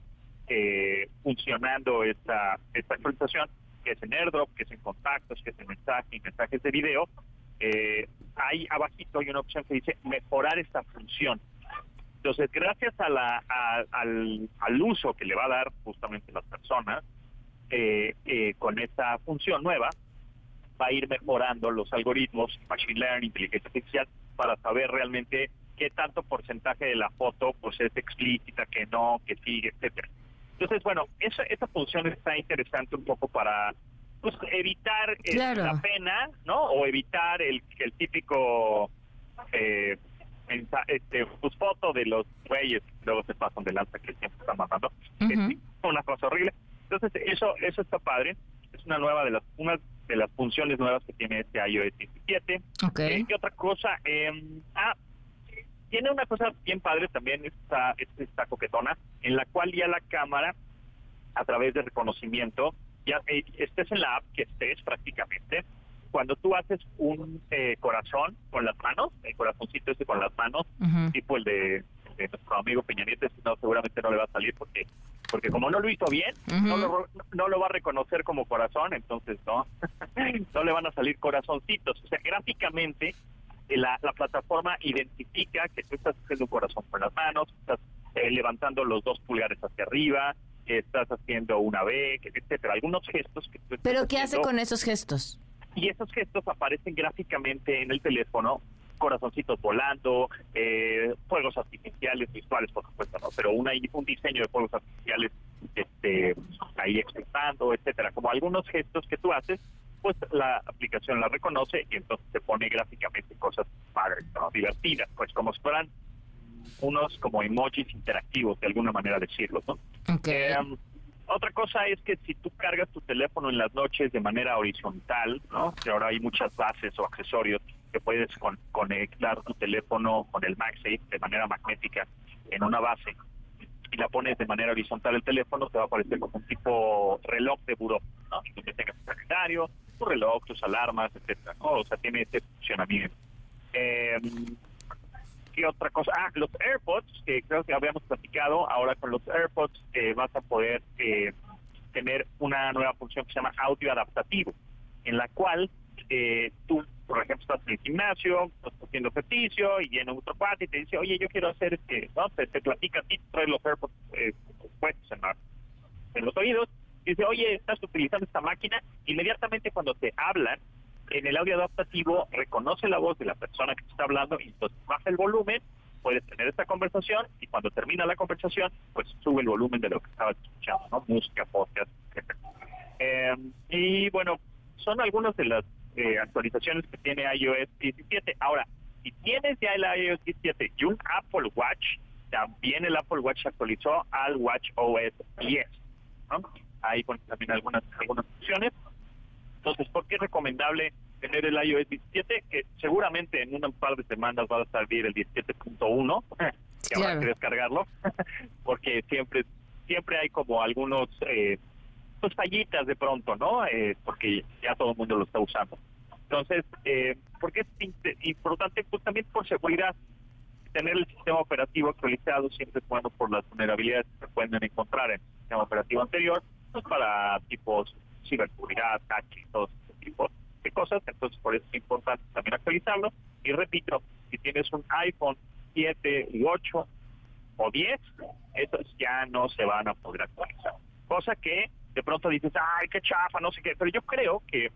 eh, funcionando esta, esta actualización, que es en AirDrop, que es en contactos, que es en mensajes, mensajes de video, eh, ahí abajito hay una opción que dice mejorar esta función. Entonces, gracias a la, al, al, uso que le va a dar justamente las personas eh, eh, con esta función nueva, va a ir mejorando los algoritmos, machine learning, inteligencia artificial, para saber realmente qué tanto porcentaje de la foto pues es explícita, que no, que sigue, etcétera. Entonces, bueno, esa, esa función está interesante un poco para pues, evitar eh, la pena, ¿no? O evitar el, el típico eh, este, pues, foto de los güeyes luego se pasan de lanza que siempre están matando. una cosa horrible. Entonces, eso eso está padre. Es una nueva de las una de las funciones nuevas que tiene este iOS 17. Okay. Eh, ¿Qué otra cosa? Eh, ah, tiene una cosa bien padre también, esta, esta coquetona, en la cual ya la cámara, a través de reconocimiento, ya eh, estés en la app que estés prácticamente, cuando tú haces un eh, corazón con las manos, el corazoncito ese con las manos, tipo el de, nuestro amigo Peña Nieto, no, seguramente no le va a salir porque porque como no lo hizo bien, no, lo, no lo va a reconocer como corazón, entonces no, no le van a salir corazoncitos. O sea, gráficamente la, la plataforma identifica que tú estás haciendo un corazón con las manos, estás eh, levantando los dos pulgares hacia arriba, que estás haciendo una B, etcétera, algunos gestos que tú ¿Pero qué hace con esos gestos? Y esos gestos aparecen gráficamente en el teléfono, corazoncitos volando, eh, fuegos artificiales visuales, por supuesto, ¿no? Pero una, un diseño de fuegos artificiales este, ahí explotando, etcétera, como algunos gestos que tú haces pues la aplicación la reconoce y entonces te pone gráficamente cosas padres, divertidas, pues como si fueran unos como emojis interactivos, de alguna manera decirlo, ¿no? Em, otra cosa es que si tú cargas tu teléfono en las noches de manera horizontal, ¿no? Que ahora hay muchas bases o accesorios que puedes conectar tu teléfono con el MagSafe de manera magnética en una base y la pones de manera horizontal el teléfono, te va a aparecer como un tipo reloj de buró, ¿no? Donde tengas tu calendario, tu reloj, tus alarmas, etcétera, O sea, tiene este funcionamiento. Eh, ¿Qué otra cosa? Ah, los AirPods, que creo que habíamos platicado, ahora con los AirPods eh, vas a poder eh, tener una nueva función que se llama audio adaptativo, en la cual eh, tú, por ejemplo, estás en el gimnasio, estás haciendo ejercicio y viene otro cuate y te dice, oye, yo quiero hacer, este, ¿no? Te, platica a ti, trae los AirPods puestos en, en los oídos dice, oye, estás utilizando esta máquina, inmediatamente cuando te hablan, en el audio adaptativo reconoce la voz de la persona que está hablando y entonces baja el volumen, puedes tener esta conversación y cuando termina la conversación, pues sube el volumen de lo que estabas escuchando, ¿no? Música, podcast, etc. Eh, y bueno, son algunas de las eh, actualizaciones que tiene iOS 17. Ahora, si tienes ya el iOS 17 y un Apple Watch, también el Apple Watch actualizó al Watch OS 10. ¿no? ahí con también algunas algunas funciones. Entonces, ¿por qué es recomendable tener el iOS 17? Que seguramente en un par de semanas va a salir el 17.1, que habrá que descargarlo, porque siempre siempre hay como algunos eh, pues fallitas de pronto, ¿no? Eh, porque ya todo el mundo lo está usando. Entonces, eh, ¿por qué es importante? Pues también por seguridad. Tener el sistema operativo actualizado siempre es bueno por las vulnerabilidades que se pueden encontrar en el sistema operativo anterior para tipos ciberseguridad, hacking, todo ese tipo de cosas. Entonces, por eso es importante también actualizarlo. Y repito, si tienes un iPhone 7 y 8 o 10, esos ya no se van a poder actualizar. Cosa que de pronto dices, ay, qué chafa, no sé qué. Pero yo creo que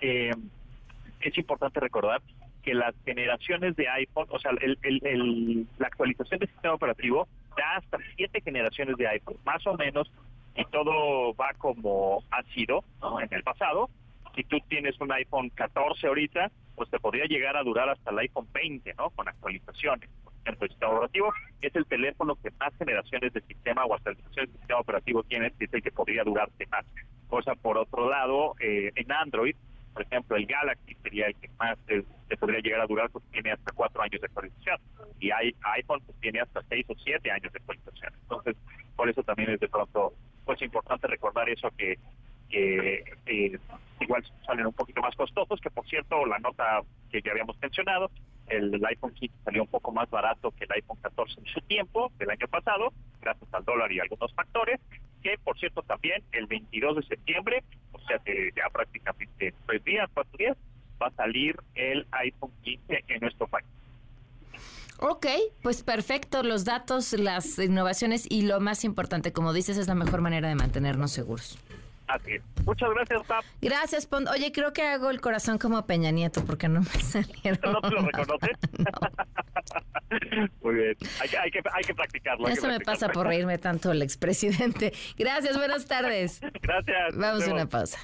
es importante recordar que las generaciones de iPhone, o sea, el, el, la actualización del sistema operativo da hasta siete generaciones de iPhone, más o menos y todo va como ha sido en el pasado, si tú tienes un iPhone 14 ahorita, pues te podría llegar a durar hasta el iPhone 20, ¿no? Con actualizaciones. El sistema operativo es el teléfono que más generaciones de sistema o actualizaciones de sistema operativo tiene, es el que podría durarte más. Cosa por otro lado, eh, en Android, por ejemplo, el Galaxy sería el que más te, podría llegar a durar porque tiene hasta cuatro años de actualización. Y hay iPhone pues, tiene hasta seis o siete años de actualización. Entonces, por eso también es de pronto pues importante recordar eso que, eh, igual salen un poquito más costosos, que por cierto la nota que ya habíamos mencionado, el, iPhone 15 salió un poco más barato que el iPhone 14 en su tiempo, del año pasado, gracias al dólar y algunos factores, por cierto, también el 22 de septiembre, o sea que ya prácticamente tres días, cuatro días, va a salir el iPhone 15 en nuestro país. Ok, pues perfecto, los datos, las innovaciones y lo más importante, como dices, es la mejor manera de mantenernos seguros. Así es. Muchas gracias, Pap. Gracias, Pond. Oye, creo que hago el corazón como Peña Nieto porque no me salieron. ¿No te lo reconoces? Muy bien. Hay, hay, que, hay que practicarlo. Eso me pasa por reírme tanto el expresidente. Gracias, buenas tardes. Gracias. Vamos a una pausa.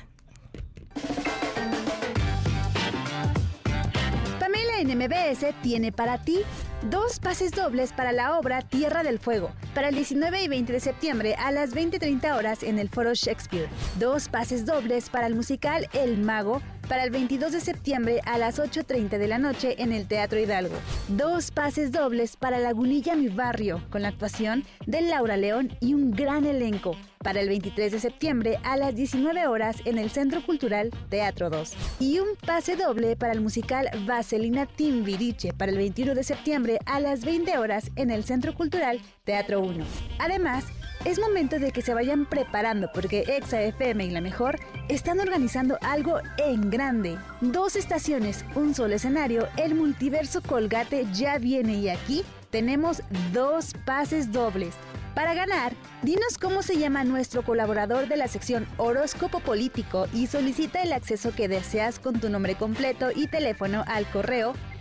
Pamela en MBS tiene para ti dos pases dobles para la obra Tierra del Fuego, para el 19 y 20 de septiembre a las 20.30 horas en el Foro Shakespeare. Dos pases dobles para el musical El Mago, para el 22 de septiembre a las 8.30 de la noche en el Teatro Hidalgo. Dos pases dobles para Lagunilla Mi Barrio, con la actuación de Laura León y un gran elenco, para el 23 de septiembre a las 19 horas en el Centro Cultural Teatro 2. Y un pase doble para el musical Vaselina Timbiriche para el 21 de septiembre a las 20 horas en el Centro Cultural Teatro 1. Además, es momento de que se vayan preparando porque Exa FM y La Mejor están organizando algo en grande. Dos estaciones, un solo escenario, el multiverso Colgate ya viene y aquí tenemos dos pases dobles. Para ganar, dinos cómo se llama nuestro colaborador de la sección Horóscopo Político y solicita el acceso que deseas con tu nombre completo y teléfono al correo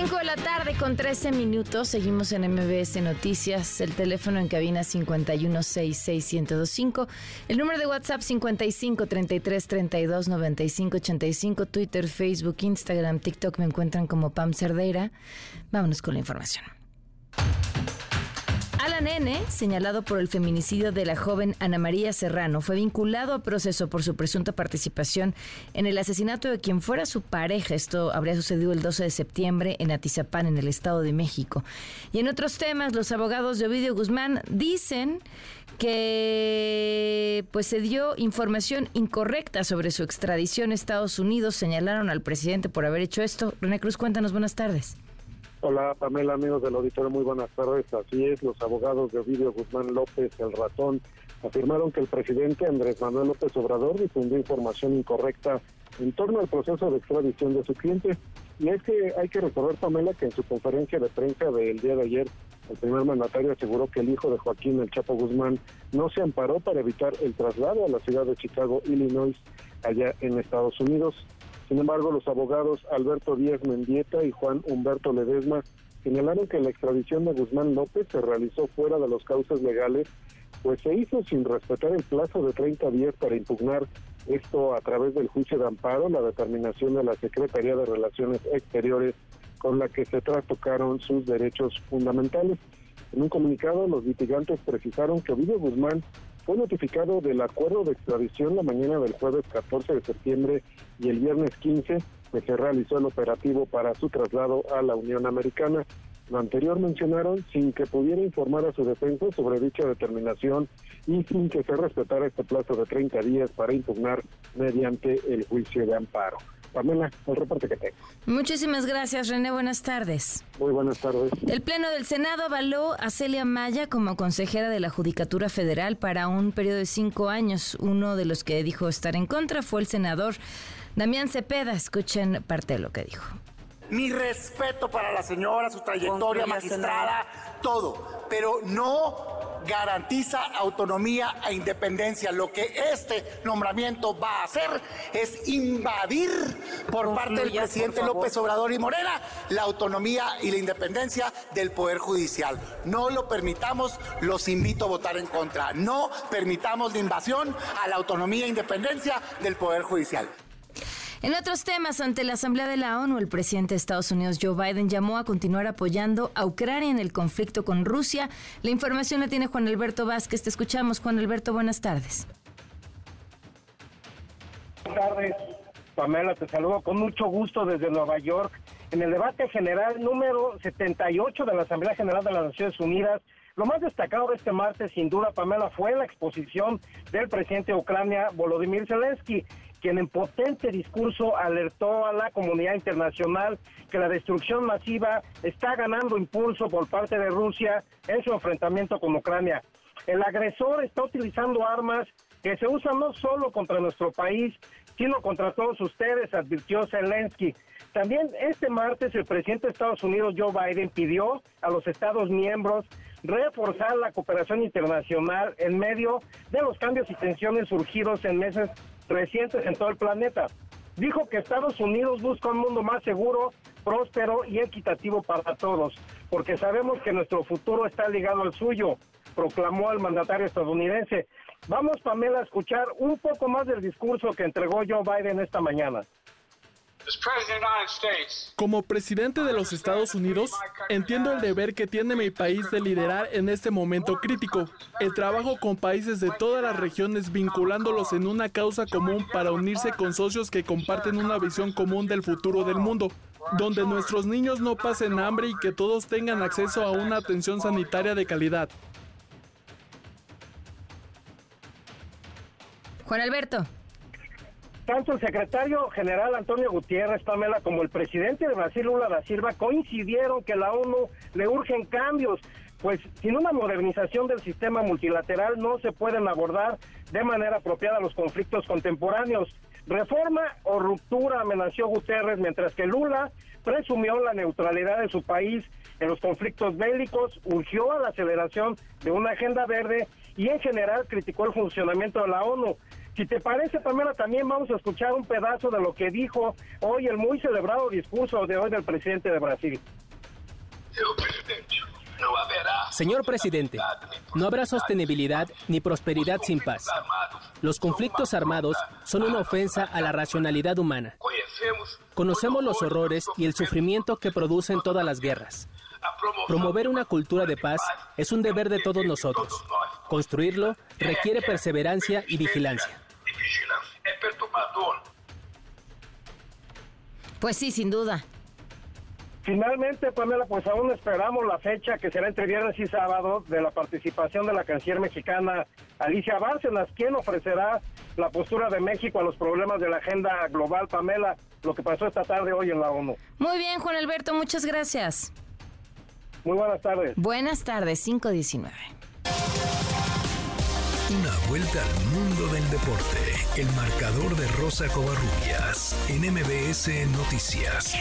5 de la tarde con 13 minutos. Seguimos en MBS Noticias. El teléfono en cabina 5166125. El número de WhatsApp 5533329585. Twitter, Facebook, Instagram, TikTok me encuentran como Pam Cerdeira. Vámonos con la información. Alan N., señalado por el feminicidio de la joven Ana María Serrano, fue vinculado a proceso por su presunta participación en el asesinato de quien fuera su pareja. Esto habría sucedido el 12 de septiembre en Atizapán, en el Estado de México. Y en otros temas, los abogados de Ovidio Guzmán dicen que pues se dio información incorrecta sobre su extradición a Estados Unidos. Señalaron al presidente por haber hecho esto. René Cruz, cuéntanos, buenas tardes. Hola Pamela, amigos del auditorio, muy buenas tardes. Así es, los abogados de Ovidio Guzmán López, el ratón, afirmaron que el presidente Andrés Manuel López Obrador difundió información incorrecta en torno al proceso de extradición de su cliente. Y es que hay que recordar, Pamela, que en su conferencia de prensa del día de ayer, el primer mandatario aseguró que el hijo de Joaquín El Chapo Guzmán no se amparó para evitar el traslado a la ciudad de Chicago, Illinois, allá en Estados Unidos. Sin embargo, los abogados Alberto Díaz Mendieta y Juan Humberto Ledesma señalaron que la extradición de Guzmán López se realizó fuera de los cauces legales, pues se hizo sin respetar el plazo de 30 días para impugnar esto a través del juicio de amparo, la determinación de la Secretaría de Relaciones Exteriores con la que se trastocaron sus derechos fundamentales. En un comunicado, los litigantes precisaron que Ovidio Guzmán fue notificado del acuerdo de extradición la mañana del jueves 14 de septiembre y el viernes 15 que se realizó el operativo para su traslado a la Unión Americana. Lo anterior mencionaron sin que pudiera informar a su defensa sobre dicha determinación y sin que se respetara este plazo de 30 días para impugnar mediante el juicio de amparo. Pamela, el reporte que tengo. Muchísimas gracias, René. Buenas tardes. Muy buenas tardes. El Pleno del Senado avaló a Celia Maya como consejera de la Judicatura Federal para un periodo de cinco años. Uno de los que dijo estar en contra fue el senador Damián Cepeda. Escuchen parte de lo que dijo. Mi respeto para la señora, su trayectoria magistrada, todo, pero no garantiza autonomía e independencia. Lo que este nombramiento va a hacer es invadir por parte del presidente López Obrador y Morena la autonomía y la independencia del Poder Judicial. No lo permitamos, los invito a votar en contra. No permitamos la invasión a la autonomía e independencia del Poder Judicial. En otros temas, ante la Asamblea de la ONU, el presidente de Estados Unidos, Joe Biden, llamó a continuar apoyando a Ucrania en el conflicto con Rusia. La información la tiene Juan Alberto Vázquez. Te escuchamos, Juan Alberto. Buenas tardes. tardes. Pamela, te saludo con mucho gusto desde Nueva York. En el debate general número 78 de la Asamblea General de las Naciones Unidas, lo más destacado de este martes, sin duda, Pamela, fue la exposición del presidente de Ucrania, Volodymyr Zelensky, quien en potente discurso alertó a la comunidad internacional que la destrucción masiva está ganando impulso por parte de Rusia en su enfrentamiento con Ucrania. El agresor está utilizando armas que se usan no solo contra nuestro país, sino contra todos ustedes, advirtió Zelensky. También este martes el presidente de Estados Unidos, Joe Biden, pidió a los Estados miembros reforzar la cooperación internacional en medio de los cambios y tensiones surgidos en meses recientes en todo el planeta. Dijo que Estados Unidos busca un mundo más seguro, próspero y equitativo para todos, porque sabemos que nuestro futuro está ligado al suyo, proclamó el mandatario estadounidense. Vamos, Pamela, a escuchar un poco más del discurso que entregó Joe Biden esta mañana. Como presidente de los Estados Unidos, entiendo el deber que tiene mi país de liderar en este momento crítico. El trabajo con países de todas las regiones vinculándolos en una causa común para unirse con socios que comparten una visión común del futuro del mundo, donde nuestros niños no pasen hambre y que todos tengan acceso a una atención sanitaria de calidad. Juan Alberto. Tanto el secretario general Antonio Gutiérrez Pamela como el presidente de Brasil Lula da Silva coincidieron que la ONU le urgen cambios, pues sin una modernización del sistema multilateral no se pueden abordar de manera apropiada los conflictos contemporáneos. Reforma o ruptura amenazó Guterres, mientras que Lula presumió la neutralidad de su país en los conflictos bélicos, urgió a la aceleración de una agenda verde y en general criticó el funcionamiento de la ONU. Si te parece, Pamela, también vamos a escuchar un pedazo de lo que dijo hoy el muy celebrado discurso de hoy del presidente de Brasil. Señor presidente, no habrá sostenibilidad ni prosperidad sin paz. Los conflictos armados son una ofensa a la racionalidad humana. Conocemos los horrores y el sufrimiento que producen todas las guerras. Promover una cultura de paz es un deber de todos nosotros. Construirlo requiere perseverancia y vigilancia. Pues sí, sin duda. Finalmente, Pamela, pues aún esperamos la fecha que será entre viernes y sábado de la participación de la canciller mexicana Alicia Bárcenas, quien ofrecerá la postura de México a los problemas de la agenda global, Pamela, lo que pasó esta tarde hoy en la ONU. Muy bien, Juan Alberto, muchas gracias. Muy buenas tardes. Buenas tardes, 519. Vuelta al mundo del deporte. El marcador de Rosa Covarrubias en MBS Noticias.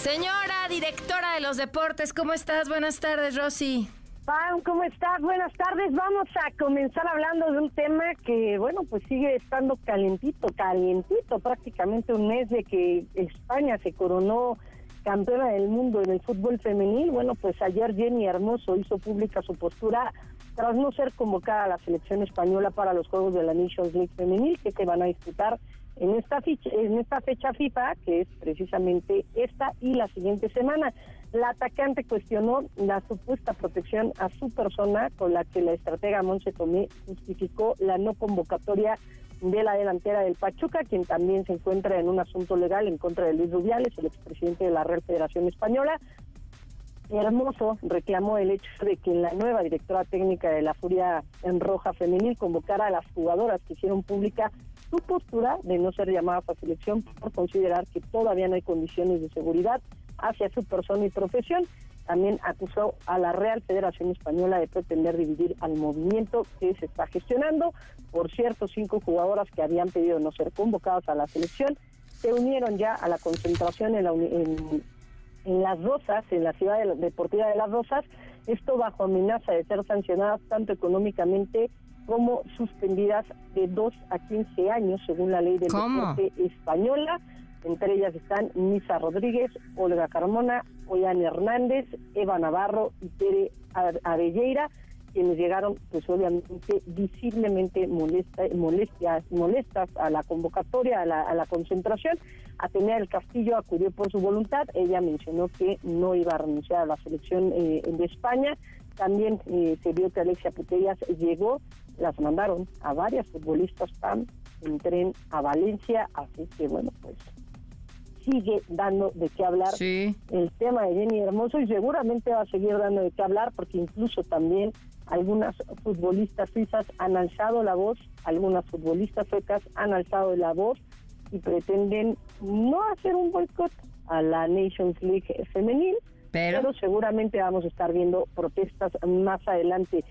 Señora directora de los deportes, ¿cómo estás? Buenas tardes, Rosy. Pam, ¿cómo estás? Buenas tardes. Vamos a comenzar hablando de un tema que, bueno, pues sigue estando calentito, calientito, prácticamente un mes de que España se coronó campeona del mundo en el fútbol femenil. Bueno, pues ayer Jenny Hermoso hizo pública su postura tras no ser convocada a la selección española para los Juegos de la Nations League femenil que se van a disputar en esta fecha, en esta fecha FIFA, que es precisamente esta y la siguiente semana. La atacante cuestionó la supuesta protección a su persona con la que la estratega Monse Tomé justificó la no convocatoria de la delantera del Pachuca, quien también se encuentra en un asunto legal en contra de Luis Rubiales, el expresidente de la Real Federación Española. Hermoso reclamó el hecho de que la nueva directora técnica de la Furia en Roja Femenil convocara a las jugadoras que hicieron pública su postura de no ser llamadas a selección por considerar que todavía no hay condiciones de seguridad hacia su persona y profesión. También acusó a la Real Federación Española de pretender dividir al movimiento que se está gestionando. Por cierto, cinco jugadoras que habían pedido no ser convocadas a la selección se unieron ya a la concentración en, la, en en Las Rosas, en la ciudad deportiva de Las Rosas, esto bajo amenaza de ser sancionadas tanto económicamente como suspendidas de 2 a 15 años, según la ley del deporte española. Entre ellas están Misa Rodríguez, Olga Carmona, Ollán Hernández, Eva Navarro y Tere Avelleira, quienes llegaron, pues obviamente, visiblemente molesta, molestias, molestas a la convocatoria, a la, a la concentración. Atenea del Castillo acudió por su voluntad. Ella mencionó que no iba a renunciar a la selección eh, de España. También eh, se vio que Alexia Putellas llegó, las mandaron a varias futbolistas PAM en tren a Valencia, así que bueno, pues sigue dando de qué hablar el tema de Jenny Hermoso y seguramente va a seguir dando de qué hablar porque incluso también algunas futbolistas suizas han alzado la voz, algunas futbolistas suecas han alzado la voz y pretenden no hacer un boicot a la Nations League femenil, pero seguramente vamos a estar viendo protestas más adelante.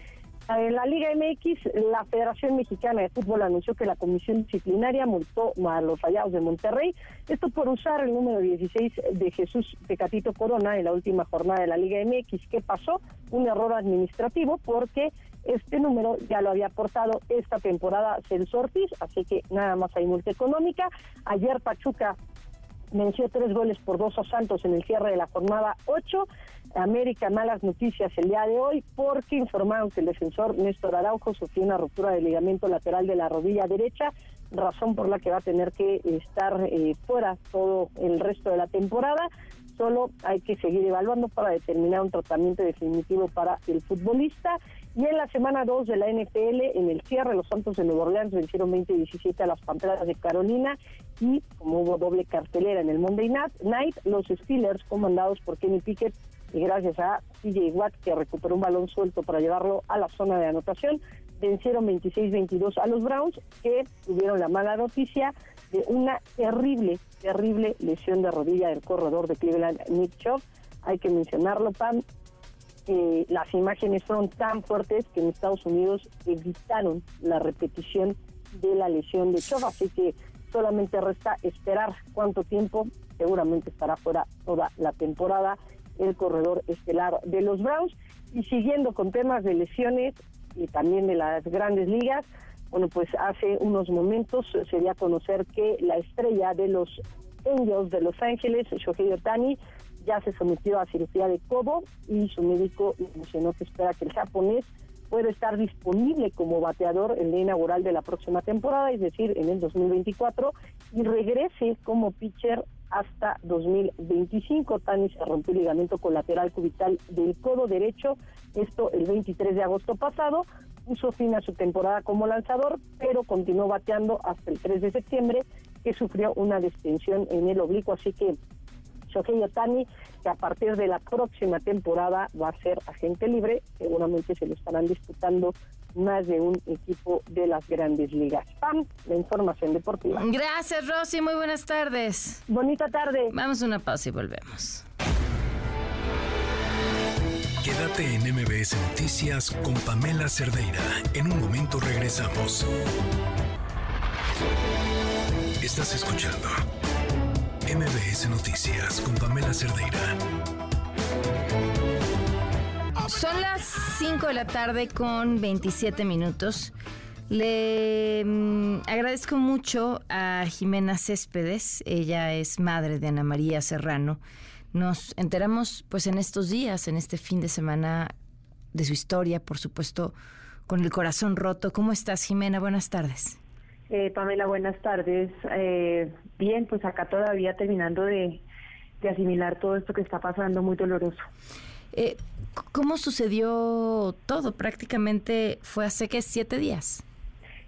En la Liga MX, la Federación Mexicana de Fútbol anunció que la Comisión Disciplinaria multó a los fallados de Monterrey, esto por usar el número 16 de Jesús Pecatito Corona en la última jornada de la Liga MX. ¿Qué pasó? Un error administrativo porque este número ya lo había aportado esta temporada Celso así que nada más hay multa económica. Ayer Pachuca venció tres goles por dos a Santos en el cierre de la jornada 8. América, malas noticias el día de hoy porque informaron que el defensor Néstor Araujo sufrió una ruptura del ligamento lateral de la rodilla derecha, razón por la que va a tener que estar eh, fuera todo el resto de la temporada. Solo hay que seguir evaluando para determinar un tratamiento definitivo para el futbolista. Y en la semana 2 de la NFL, en el cierre, los Santos de Nueva Orleans vencieron 20-17 a las Panteras de Carolina y como hubo doble cartelera en el Monday Night, los Steelers, comandados por Kenny Pickett, y gracias a TJ Watt, que recuperó un balón suelto para llevarlo a la zona de anotación, vencieron 26-22 a los Browns, que tuvieron la mala noticia de una terrible, terrible lesión de rodilla del corredor de Cleveland, Nick Chubb. Hay que mencionarlo, Pam, eh, las imágenes fueron tan fuertes que en Estados Unidos evitaron la repetición de la lesión de Chubb, así que solamente resta esperar cuánto tiempo, seguramente estará fuera toda la temporada el corredor estelar de los Browns. Y siguiendo con temas de lesiones y también de las grandes ligas, bueno, pues hace unos momentos se dio a conocer que la estrella de los Angels de Los Ángeles, Shohei Otani, ya se sometió a cirugía de codo y su médico mencionó que espera que el japonés pueda estar disponible como bateador en la inaugural de la próxima temporada, es decir, en el 2024, y regrese como pitcher hasta 2025. Tani se rompió el ligamento colateral cubital del codo derecho, esto el 23 de agosto pasado, puso fin a su temporada como lanzador, pero continuó bateando hasta el 3 de septiembre, que sufrió una distensión en el oblicuo, así que Shohei Otani, que a partir de la próxima temporada va a ser agente libre, seguramente se lo estarán disputando más de un equipo de las grandes ligas. Pam, la información deportiva. Gracias, Rosy. Muy buenas tardes. Bonita tarde. Vamos a una pausa y volvemos. Quédate en MBS Noticias con Pamela Cerdeira. En un momento regresamos. Estás escuchando MBS Noticias con Pamela Cerdeira. Son las 5 de la tarde con 27 minutos. Le mm, agradezco mucho a Jimena Céspedes, ella es madre de Ana María Serrano. Nos enteramos pues en estos días, en este fin de semana, de su historia, por supuesto, con el corazón roto. ¿Cómo estás, Jimena? Buenas tardes. Eh, Pamela, buenas tardes. Eh, bien, pues acá todavía terminando de, de asimilar todo esto que está pasando, muy doloroso. Eh, ¿Cómo sucedió todo? Prácticamente fue hace que siete días.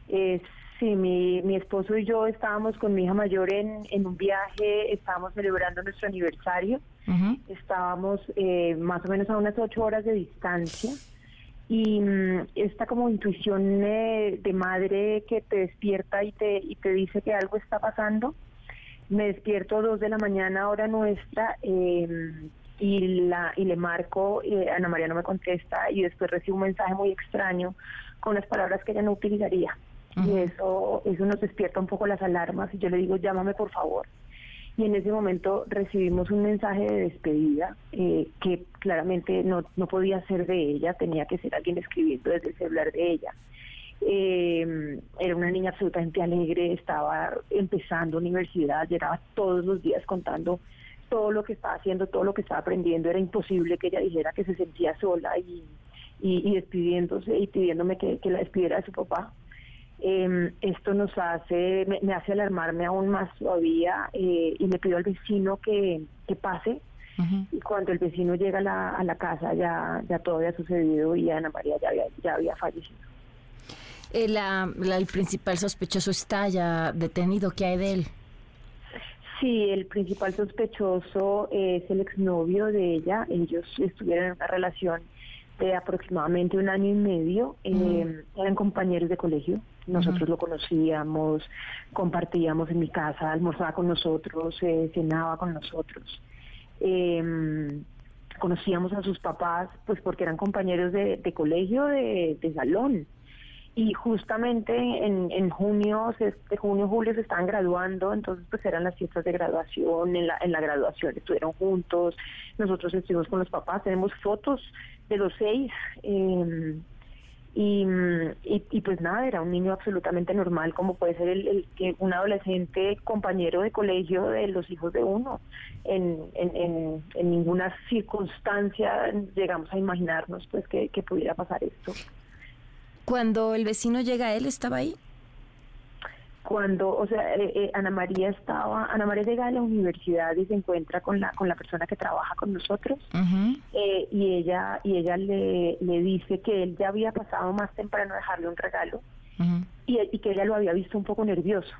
Eh, sí, mi, mi esposo y yo estábamos con mi hija mayor en, en un viaje, estábamos celebrando nuestro aniversario, estábamos eh, más o menos a unas ocho horas de distancia y mm, esta como intuición eh, de madre que te despierta y te, y te dice que algo está pasando. Me despierto a dos de la mañana, hora nuestra, eh, y la y le marco y Ana María no me contesta y después recibo un mensaje muy extraño con las palabras que ella no utilizaría. Y eso eso nos despierta un poco las alarmas y yo le digo llámame por favor y en ese momento recibimos un mensaje de despedida eh, que claramente no, no podía ser de ella, tenía que ser alguien escribiendo desde el celular de ella. Eh, era una niña absolutamente alegre, estaba empezando universidad, llegaba todos los días contando todo lo que estaba haciendo, todo lo que estaba aprendiendo, era imposible que ella dijera que se sentía sola y, y, despidiéndose y pidiéndome que, la despidiera de su papá. Em, esto nos hace, me, hace alarmarme aún más todavía eh, y le pido al vecino que, que pase. Y cuando el vecino llega a la, a la casa ya, ya todo había sucedido y Ana María ya había, ya había fallecido. El, el principal sospechoso está ya detenido. ¿Qué hay de él? Sí, el principal sospechoso es el exnovio de ella. Ellos estuvieron en una relación de aproximadamente un año y medio. Eh, eran compañeros de colegio. Nosotros lo conocíamos, compartíamos en mi casa, almorzaba con nosotros, eh, cenaba con nosotros. Eh, conocíamos a sus papás, pues porque eran compañeros de, colegio, de, salón. Y justamente en, en junio, de junio, julio se estaban graduando, entonces pues eran las fiestas de graduación, en la, en la graduación estuvieron juntos, nosotros estuvimos con los papás, tenemos fotos de los seis. Eh, y, y, pues nada, era un niño absolutamente normal, como puede ser el, el, un adolescente compañero de colegio de los hijos de uno. En, en, en, ninguna circunstancia llegamos a imaginarnos pues que, que pudiera pasar esto. Cuando el vecino llega, a ¿él estaba ahí? cuando, o sea, eh, eh, Ana María estaba, Ana María llega a la universidad y se encuentra con la con la persona que trabaja con nosotros eh, y ella y ella le, le dice que él ya había pasado más temprano a dejarle un regalo y, y, que ella lo había visto un poco nervioso.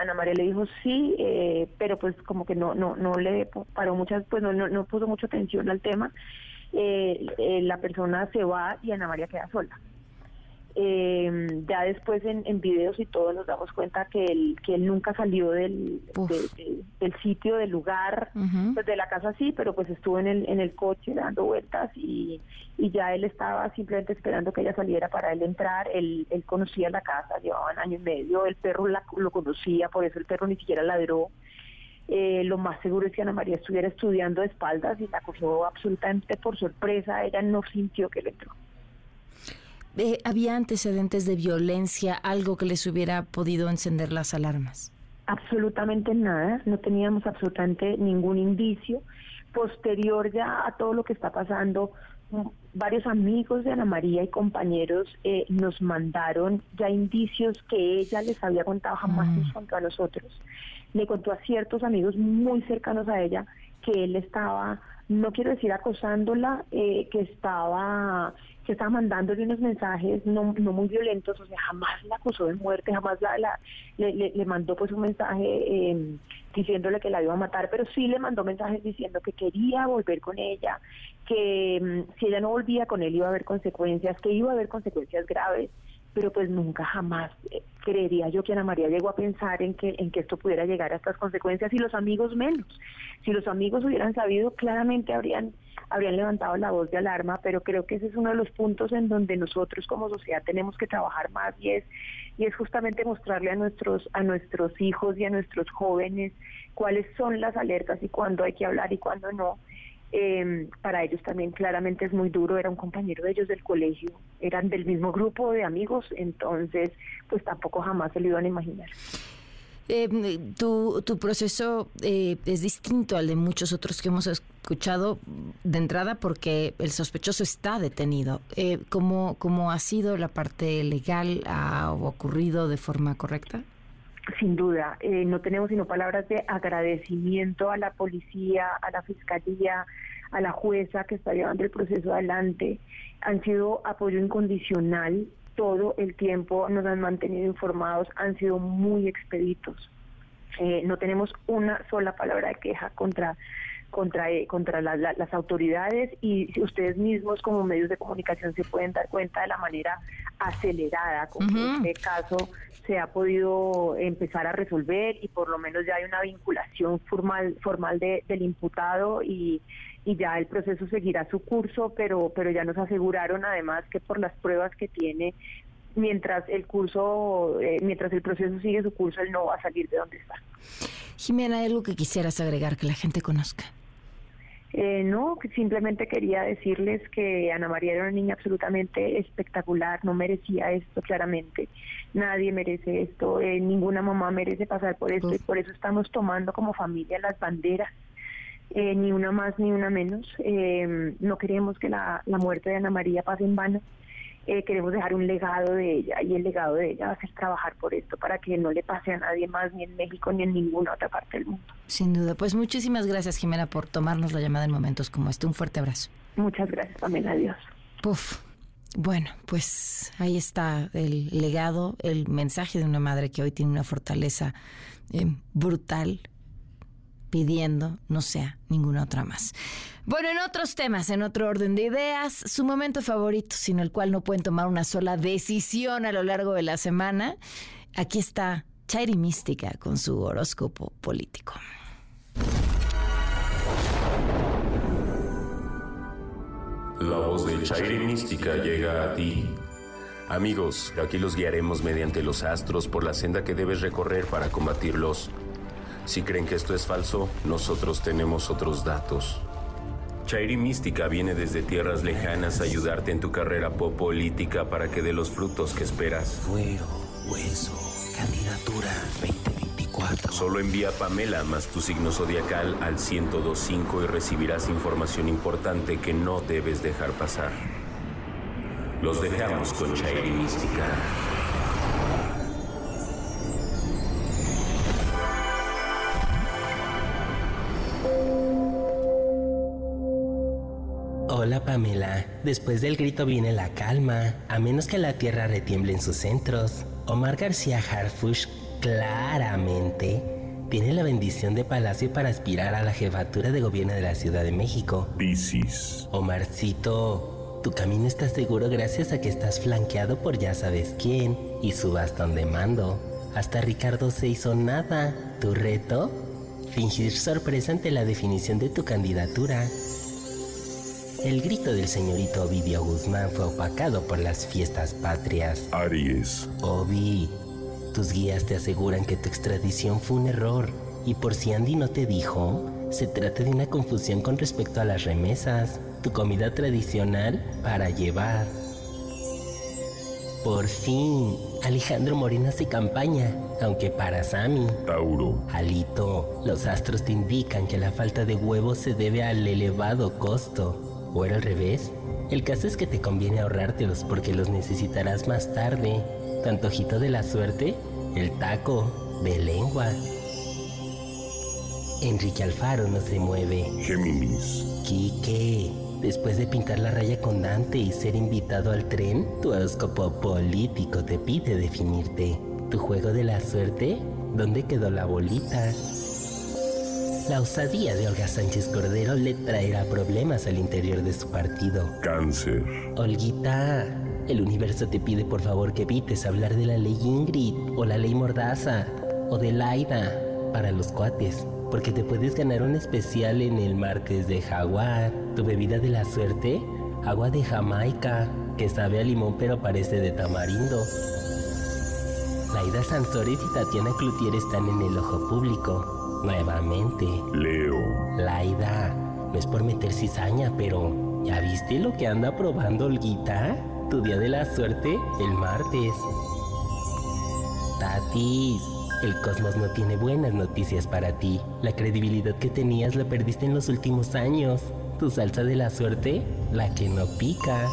Ana María le dijo sí, pero pues como que no no no le paró muchas, pues no, no, no puso mucha atención al tema. la persona se va y Ana María queda sola. Eh, ya después en, en, videos y todo nos damos cuenta que él, que él nunca salió del, del sitio, del lugar, pues de la casa sí, pero pues estuvo en el, en el coche dando vueltas y, y ya él estaba simplemente esperando que ella saliera para él entrar. Él, él conocía la casa, llevaban año y medio, el perro lo conocía, por eso el perro ni siquiera ladró. Eh, lo más seguro es que Ana María estuviera estudiando de espaldas y la cogió absolutamente por sorpresa. Ella no sintió que le entró. Eh, ¿Había antecedentes de violencia, algo que les hubiera podido encender las alarmas? Absolutamente nada, no teníamos absolutamente ningún indicio. Posterior ya a todo lo que está pasando, mm, varios amigos de Ana María y compañeros eh, nos mandaron ya indicios que ella les había contado, jamás mm. nos contó a nosotros. Le contó a ciertos amigos muy cercanos a ella que él estaba, no quiero decir acosándola, eh, que estaba que estaba mandándole unos mensajes no, no muy violentos, o sea, jamás la acusó de muerte, jamás la, le, le, mandó pues un mensaje eh, diciéndole que la iba a matar, pero sí le mandó mensajes diciendo que quería volver con ella, que mm, si ella no volvía con él iba a haber consecuencias, que iba a haber consecuencias graves, pero pues nunca jamás eh, creería yo que Ana María llegó a pensar en que en que esto pudiera llegar a estas consecuencias y los amigos menos. Si los amigos hubieran sabido, claramente habrían habrían levantado la voz de alarma, pero creo que ese es uno de los puntos en donde nosotros como sociedad tenemos que trabajar más y es y es justamente mostrarle a nuestros a nuestros hijos y a nuestros jóvenes cuáles son las alertas y cuándo hay que hablar y cuándo no. Eh, para ellos también claramente es muy duro, era un compañero de ellos del colegio, eran del mismo grupo de amigos, entonces pues tampoco jamás se lo iban a imaginar. Eh, tu, tu proceso eh, es distinto al de muchos otros que hemos escuchado de entrada porque el sospechoso está detenido. Eh, ¿cómo, ¿Cómo ha sido la parte legal? ¿Ha ocurrido de forma correcta? Sin duda, eh, no tenemos sino palabras de agradecimiento a la policía, a la fiscalía, a la jueza que está llevando el proceso adelante. Han sido apoyo incondicional todo el tiempo nos han mantenido informados, han sido muy expeditos. Eh, no tenemos una sola palabra de queja contra contra eh, contra las autoridades y ustedes mismos como medios de comunicación se pueden dar cuenta de la manera acelerada con que este caso se ha podido empezar a resolver y por lo menos ya hay una vinculación formal formal del imputado y y ya el proceso seguirá su curso, pero, pero ya nos aseguraron además que por las pruebas que tiene, mientras el curso, eh, mientras el proceso sigue su curso, él no va a salir de donde está. Jimena, ¿hay algo que quisieras agregar que la gente conozca? Eh, no, simplemente quería decirles que Ana María era una niña absolutamente espectacular, no merecía esto claramente, nadie merece esto, eh, ninguna mamá merece pasar por esto y por eso estamos tomando como familia las banderas eh, ni una más ni una menos. Eh, no queremos que la, muerte de Ana María pase en vano. Eh, queremos dejar un legado de ella y el legado de ella va a ser trabajar por esto para que no le pase a nadie más ni en México ni en ninguna otra parte del mundo. Sin duda. Pues muchísimas gracias Jimena por tomarnos la llamada en momentos como este. Un fuerte abrazo. Muchas gracias también. Adiós. Puf. Bueno, pues ahí está el legado, el mensaje de una madre que hoy tiene una fortaleza eh, brutal, pidiendo no sea ninguna otra más. Bueno, en otros temas, en otro orden de ideas, su momento favorito, sin el cual no pueden tomar una sola decisión a lo largo de la semana, aquí está Chairi Mística con su horóscopo político. La voz de Chairi Mística llega a ti. Amigos, aquí los guiaremos mediante los astros por la senda que debes recorrer para combatirlos. Si creen que esto es falso, nosotros tenemos otros datos. Chairi Mística viene desde tierras lejanas a ayudarte en tu carrera política para que dé los frutos que esperas. Fuero, hueso, candidatura 2024. Solo envía Pamela más tu signo zodiacal al 1025 y recibirás información importante que no debes dejar pasar. Los dejamos con Chairi Mística. Hola Pamela, después del grito viene la calma, a menos que la tierra retiemble en sus centros. Omar García Harfush claramente tiene la bendición de Palacio para aspirar a la jefatura de gobierno de la Ciudad de México. Piscis. Omarcito, tu camino está seguro gracias a que estás flanqueado por ya sabes quién y su bastón de mando. Hasta Ricardo se hizo nada. ¿Tu reto? Fingir sorpresa ante la definición de tu candidatura. El grito del señorito Ovidio Guzmán fue opacado por las fiestas patrias. Aries. Ovi, tus guías te aseguran que tu extradición fue un error. Y por si Andy no te dijo, se trata de una confusión con respecto a las remesas, tu comida tradicional para llevar. Por fin, Alejandro Moreno hace campaña, aunque para Sammy. Tauro. Alito, los astros te indican que la falta de huevos se debe al elevado costo. ¿O era al revés? El caso es que te conviene ahorrártelos porque los necesitarás más tarde. Tanto ojito de la suerte, el taco de lengua. Enrique Alfaro no se mueve. Géminis. Quique, después de pintar la raya con Dante y ser invitado al tren, tu horóscopo político te pide definirte. ¿Tu juego de la suerte? ¿Dónde quedó la bolita? La osadía de Olga Sánchez Cordero le traerá problemas al interior de su partido. Cáncer. Olguita, el universo te pide por favor que evites hablar de la ley Ingrid o la ley Mordaza o de Laida para los cuates, porque te puedes ganar un especial en el martes de Jaguar. Tu bebida de la suerte, agua de Jamaica, que sabe a limón pero parece de tamarindo. Laida Sansores y Tatiana Cloutier están en el ojo público. Nuevamente. Leo. Laida, no es por meter cizaña, pero ¿ya viste lo que anda probando Olguita? Tu día de la suerte, el martes. Tatis, el cosmos no tiene buenas noticias para ti. La credibilidad que tenías la perdiste en los últimos años. Tu salsa de la suerte, la que no pica.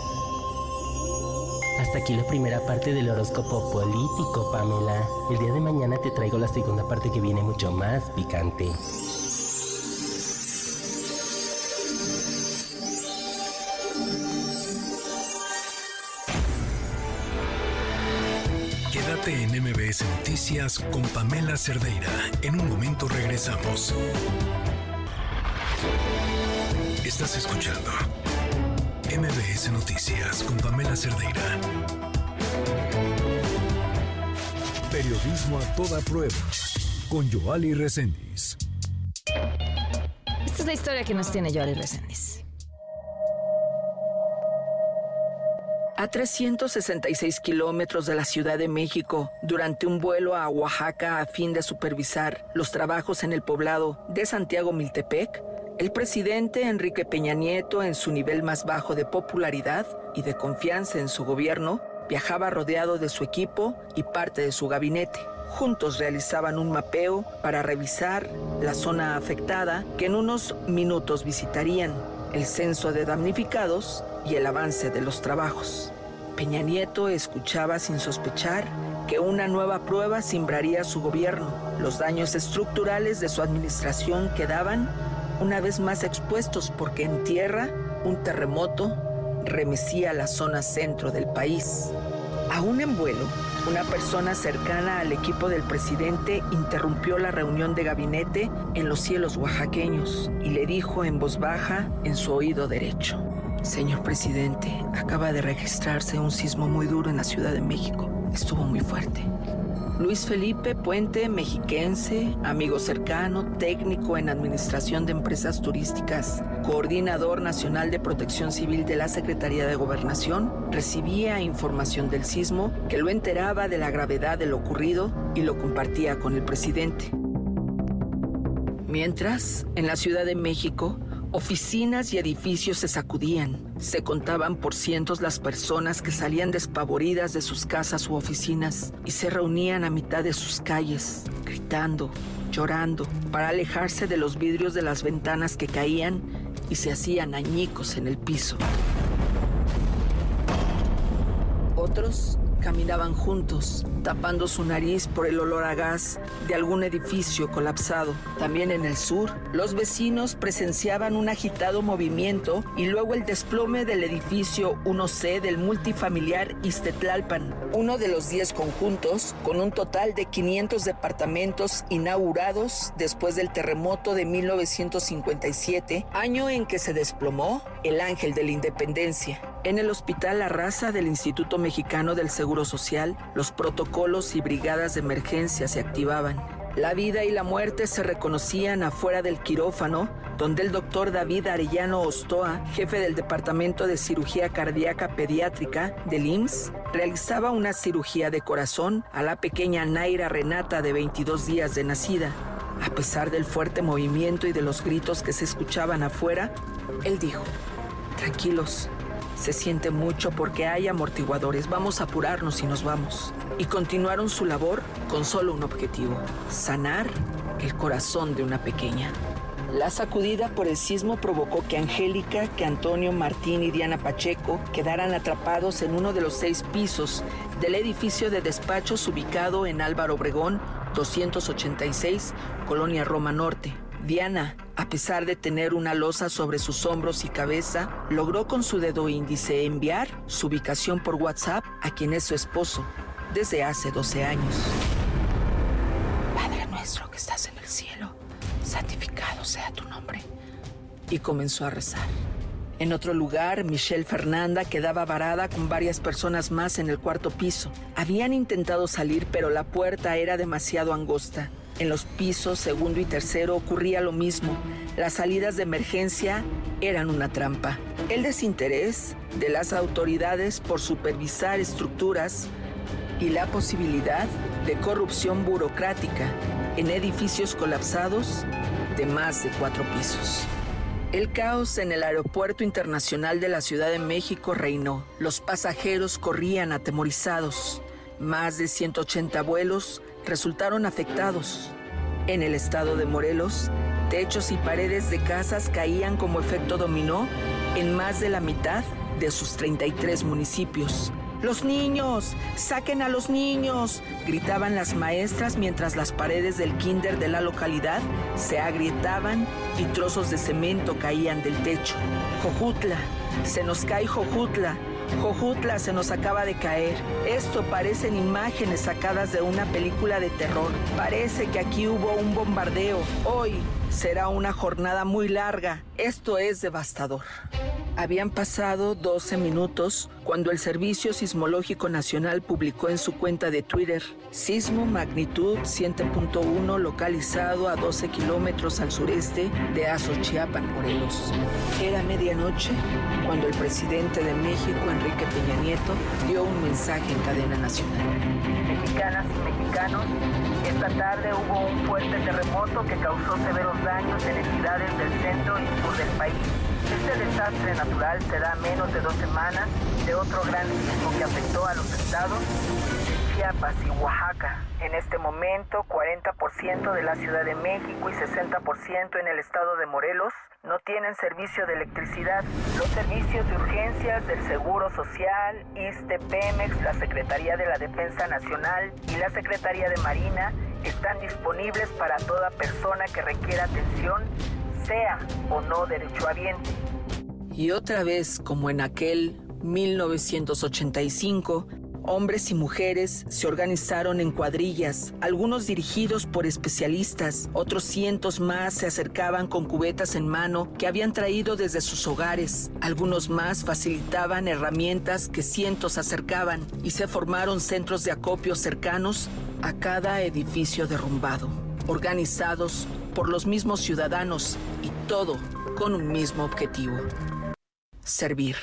Hasta aquí la primera parte del horóscopo político, Pamela. El día de mañana te traigo la segunda parte que viene mucho más picante. Quédate en MBS Noticias con Pamela Cerdeira. En un momento regresamos. Estás escuchando MBS Noticias con Pamela Cerdeira. Periodismo a toda prueba con Joali Reséndiz. Esta es la historia que nos tiene Joali Reséndiz. A 366 kilómetros de la Ciudad de México, durante un vuelo a Oaxaca a fin de supervisar los trabajos en el poblado de Santiago Miltepec, el presidente Enrique Peña Nieto, en su nivel más bajo de popularidad y de confianza en su gobierno, viajaba rodeado de su equipo y parte de su gabinete. Juntos realizaban un mapeo para revisar la zona afectada que en unos minutos visitarían, el censo de damnificados y el avance de los trabajos. Peña Nieto escuchaba sin sospechar que una nueva prueba simbraría su gobierno. Los daños estructurales de su administración quedaban una vez más expuestos porque en tierra un terremoto remecía la zona centro del país. Aún en vuelo, una persona cercana al equipo del presidente interrumpió la reunión de gabinete en los cielos oaxaqueños y le dijo en voz baja en su oído derecho, Señor presidente, acaba de registrarse un sismo muy duro en la Ciudad de México. Estuvo muy fuerte. Luis Felipe Puente, mexiquense, amigo cercano, técnico en administración de empresas turísticas, coordinador nacional de protección civil de la Secretaría de Gobernación, recibía información del sismo que lo enteraba de la gravedad de lo ocurrido y lo compartía con el presidente. Mientras, en la Ciudad de México, Oficinas y edificios se sacudían. Se contaban por cientos las personas que salían despavoridas de sus casas u oficinas y se reunían a mitad de sus calles, gritando, llorando, para alejarse de los vidrios de las ventanas que caían y se hacían añicos en el piso. Otros caminaban juntos, tapando su nariz por el olor a gas de algún edificio colapsado. También en el sur, los vecinos presenciaban un agitado movimiento y luego el desplome del edificio 1C del multifamiliar Istetlalpan, uno de los 10 conjuntos con un total de 500 departamentos inaugurados después del terremoto de 1957, año en que se desplomó el Ángel de la Independencia. En el Hospital La del Instituto Mexicano del Seguro Social, los protocolos y brigadas de emergencia se activaban. La vida y la muerte se reconocían afuera del quirófano, donde el doctor David Arellano Ostoa, jefe del Departamento de Cirugía Cardíaca Pediátrica del IMSS, realizaba una cirugía de corazón a la pequeña Naira Renata de 22 días de nacida. A pesar del fuerte movimiento y de los gritos que se escuchaban afuera, él dijo, tranquilos, se siente mucho porque hay amortiguadores. Vamos a apurarnos y nos vamos. Y continuaron su labor con solo un objetivo, sanar el corazón de una pequeña. La sacudida por el sismo provocó que Angélica, que Antonio, Martín y Diana Pacheco quedaran atrapados en uno de los seis pisos del edificio de despachos ubicado en Álvaro Obregón, 286, Colonia Roma Norte. Diana, a pesar de tener una losa sobre sus hombros y cabeza, logró con su dedo índice enviar su ubicación por WhatsApp a quien es su esposo desde hace 12 años. Padre nuestro que estás en el cielo, santificado sea tu nombre. Y comenzó a rezar. En otro lugar, Michelle Fernanda quedaba varada con varias personas más en el cuarto piso. Habían intentado salir, pero la puerta era demasiado angosta. En los pisos segundo y tercero ocurría lo mismo. Las salidas de emergencia eran una trampa. El desinterés de las autoridades por supervisar estructuras y la posibilidad de corrupción burocrática en edificios colapsados de más de cuatro pisos. El caos en el Aeropuerto Internacional de la Ciudad de México reinó. Los pasajeros corrían atemorizados. Más de 180 vuelos resultaron afectados. En el estado de Morelos, techos y paredes de casas caían como efecto dominó en más de la mitad de sus 33 municipios. Los niños, saquen a los niños, gritaban las maestras mientras las paredes del kinder de la localidad se agrietaban y trozos de cemento caían del techo. Jojutla, se nos cae Jojutla, Jojutla se nos acaba de caer. Esto parecen imágenes sacadas de una película de terror. Parece que aquí hubo un bombardeo. Hoy será una jornada muy larga. Esto es devastador. Habían pasado 12 minutos cuando el Servicio Sismológico Nacional publicó en su cuenta de Twitter, sismo magnitud 7.1 localizado a 12 kilómetros al sureste de Azochiapan, Morelos. Era medianoche cuando el presidente de México, Enrique Peña Nieto, dio un mensaje en cadena nacional. Mexicanas y mexicanos, esta tarde hubo un fuerte terremoto que causó severos daños en entidades del centro y sur del país. Este desastre natural se da menos de dos semanas de otro gran sismo que afectó a los estados Chiapas y Oaxaca. En este momento, 40% de la Ciudad de México y 60% en el estado de Morelos no tienen servicio de electricidad. Los servicios de urgencias del Seguro Social, ISTE, Pemex, la Secretaría de la Defensa Nacional y la Secretaría de Marina están disponibles para toda persona que requiera atención sea o no derechohabiente. Y otra vez, como en aquel 1985, Hombres y mujeres se organizaron en cuadrillas, algunos dirigidos por especialistas, otros cientos más se acercaban con cubetas en mano que habían traído desde sus hogares, algunos más facilitaban herramientas que cientos acercaban y se formaron centros de acopio cercanos a cada edificio derrumbado, organizados por los mismos ciudadanos y todo con un mismo objetivo, servir.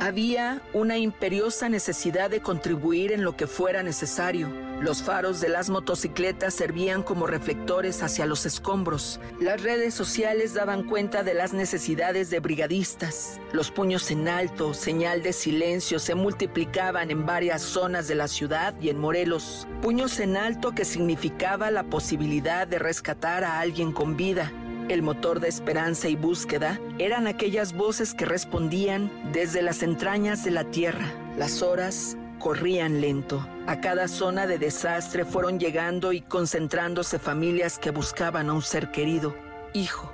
Había una imperiosa necesidad de contribuir en lo que fuera necesario. Los faros de las motocicletas servían como reflectores hacia los escombros. Las redes sociales daban cuenta de las necesidades de brigadistas. Los puños en alto, señal de silencio, se multiplicaban en varias zonas de la ciudad y en Morelos. Puños en alto que significaba la posibilidad de rescatar a alguien con vida. El motor de esperanza y búsqueda eran aquellas voces que respondían desde las entrañas de la tierra. Las horas corrían lento. A cada zona de desastre fueron llegando y concentrándose familias que buscaban a un ser querido. Hijo,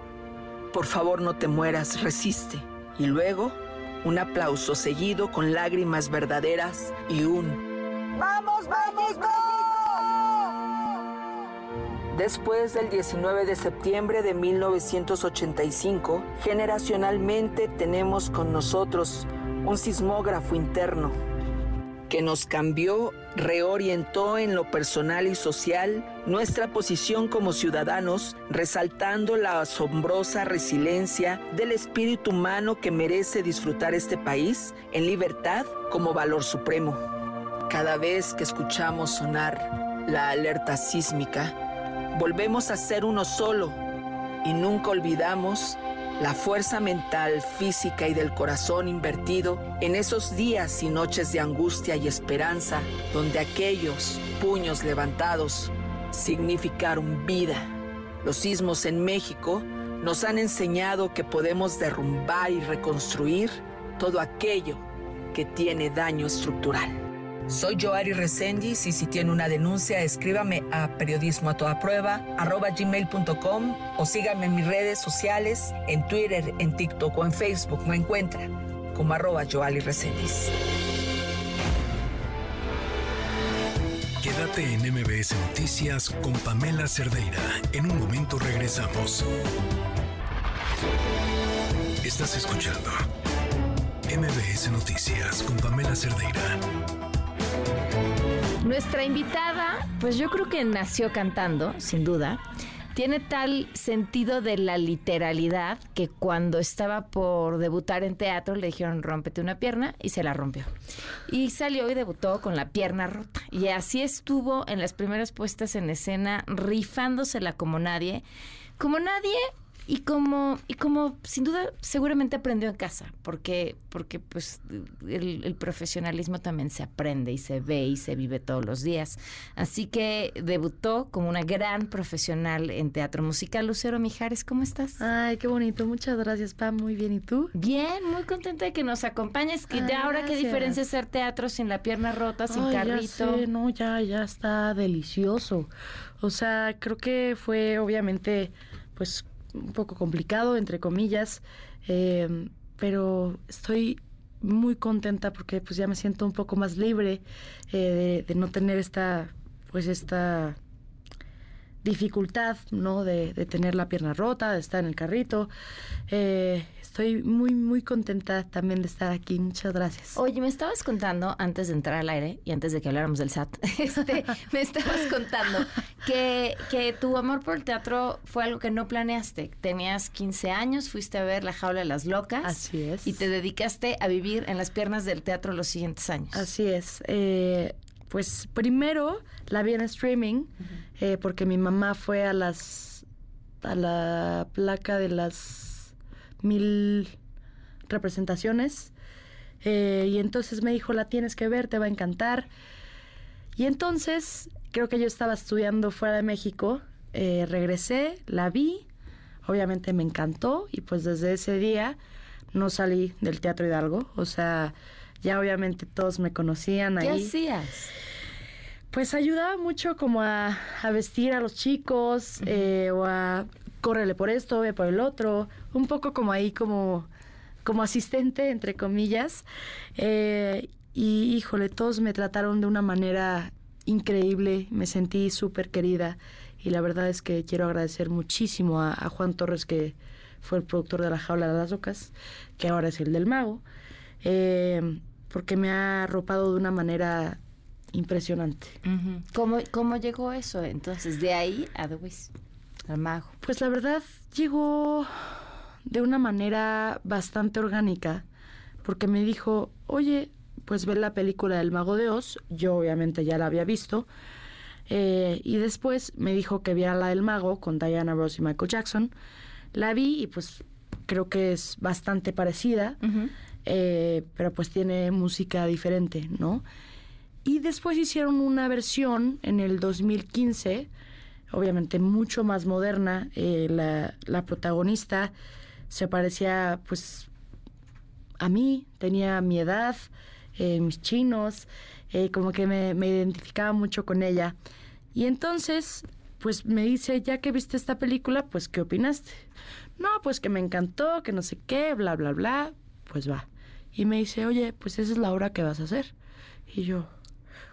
por favor no te mueras, resiste. Y luego, un aplauso seguido con lágrimas verdaderas y un ¡Vamos, vamos, vamos! Después del 19 de septiembre de 1985, generacionalmente tenemos con nosotros un sismógrafo interno que nos cambió, reorientó en lo personal y social nuestra posición como ciudadanos, resaltando la asombrosa resiliencia del espíritu humano que merece disfrutar este país en libertad como valor supremo. Cada vez que escuchamos sonar la alerta sísmica, volvemos a ser uno solo y nunca olvidamos la fuerza mental, física y del corazón invertido en esos días y noches de angustia y esperanza donde aquellos puños levantados significaron vida. Los sismos en México nos han enseñado que podemos derrumbar y reconstruir todo aquello que tiene daño estructural. Soy Joari Resendiz y si tiene una denuncia, escríbame a periodismo a toda prueba, arroba gmail.com o síganme en mis redes sociales, en Twitter, en TikTok o en Facebook. Me encuentra como arroba Joari Resendiz. Quédate en MBS Noticias con Pamela Cerdeira. En un momento regresamos. Estás escuchando MBS Noticias con Pamela Cerdeira. Nuestra invitada, pues yo creo que nació cantando, sin duda. Tiene tal sentido de la literalidad que cuando estaba por debutar en teatro le dijeron rómpete una pierna y se la rompió. Y salió y debutó con la pierna rota. Y así estuvo en las primeras puestas en escena, rifándosela como nadie. Como nadie y como, y como sin duda seguramente aprendió en casa, porque, porque pues el, profesionalismo también se aprende y se ve y se vive todos los días. Así que debutó como una gran profesional en teatro musical. Lucero Mijares, ¿cómo estás? Ay, qué bonito. Muchas gracias, Pam. Muy bien. ¿Y tú? Bien, muy contenta de que nos acompañes. Que ya ahora qué diferencia hacer teatro sin la pierna rota, sin carrito. Ya no, ya, ya está delicioso. O sea, creo que fue obviamente, pues un poco complicado, entre comillas, eh, pero estoy muy contenta porque pues ya me siento un poco más libre eh, de, no tener esta, pues esta dificultad, ¿no? De, de, tener la pierna rota, de estar en el carrito. Eh, estoy muy, muy contenta también de estar aquí. Muchas gracias. Oye, me estabas contando antes de entrar al aire y antes de que habláramos del SAT, este, me estabas contando que, que tu amor por el teatro fue algo que no planeaste. Tenías 15 años, fuiste a ver La Jaula de las Locas. Así es. Y te dedicaste a vivir en las piernas del teatro los siguientes años. Así es. Eh, pues primero la vi en streaming eh, porque mi mamá fue a las a la placa de las mil representaciones. Eh, y entonces me dijo, la tienes que ver, te va a encantar. Y entonces, creo que yo estaba estudiando fuera de México, eh, regresé, la vi, obviamente me encantó y pues desde ese día no salí del Teatro Hidalgo, o sea, ya obviamente todos me conocían ahí. ¿Qué hacías? Pues ayudaba mucho como a, vestir a los chicos eh, o a córrele por esto, ve por el otro, un poco como ahí como, como asistente, entre comillas. Eh, y híjole, todos me trataron de una manera increíble, me sentí súper querida y la verdad es que quiero agradecer muchísimo a, Juan Torres que fue el productor de La Jaula de las Locas, que ahora es el del Mago, eh, porque me ha arropado de una manera impresionante. ¿Cómo, ¿Cómo llegó eso entonces de ahí a The Wiz, al Mago? Pues la verdad llegó de una manera bastante orgánica, porque me dijo, oye, pues ve la película del Mago de Oz, yo obviamente ya la había visto, eh, y después me dijo que viera la del Mago con Diana Ross y Michael Jackson, la vi y pues creo que es bastante parecida, eh, pero pues tiene música diferente, ¿no? Y después hicieron una versión en el 2015, obviamente mucho más moderna, eh, la, la protagonista se parecía pues a mí, tenía mi edad, eh, mis chinos, eh, como que me, identificaba mucho con ella. Y entonces, pues me dice, ya que viste esta película, pues ¿qué opinaste? No, pues que me encantó, que no sé qué, bla, bla, bla, pues va. Y me dice, oye, pues esa es la obra que vas a hacer. Y yo,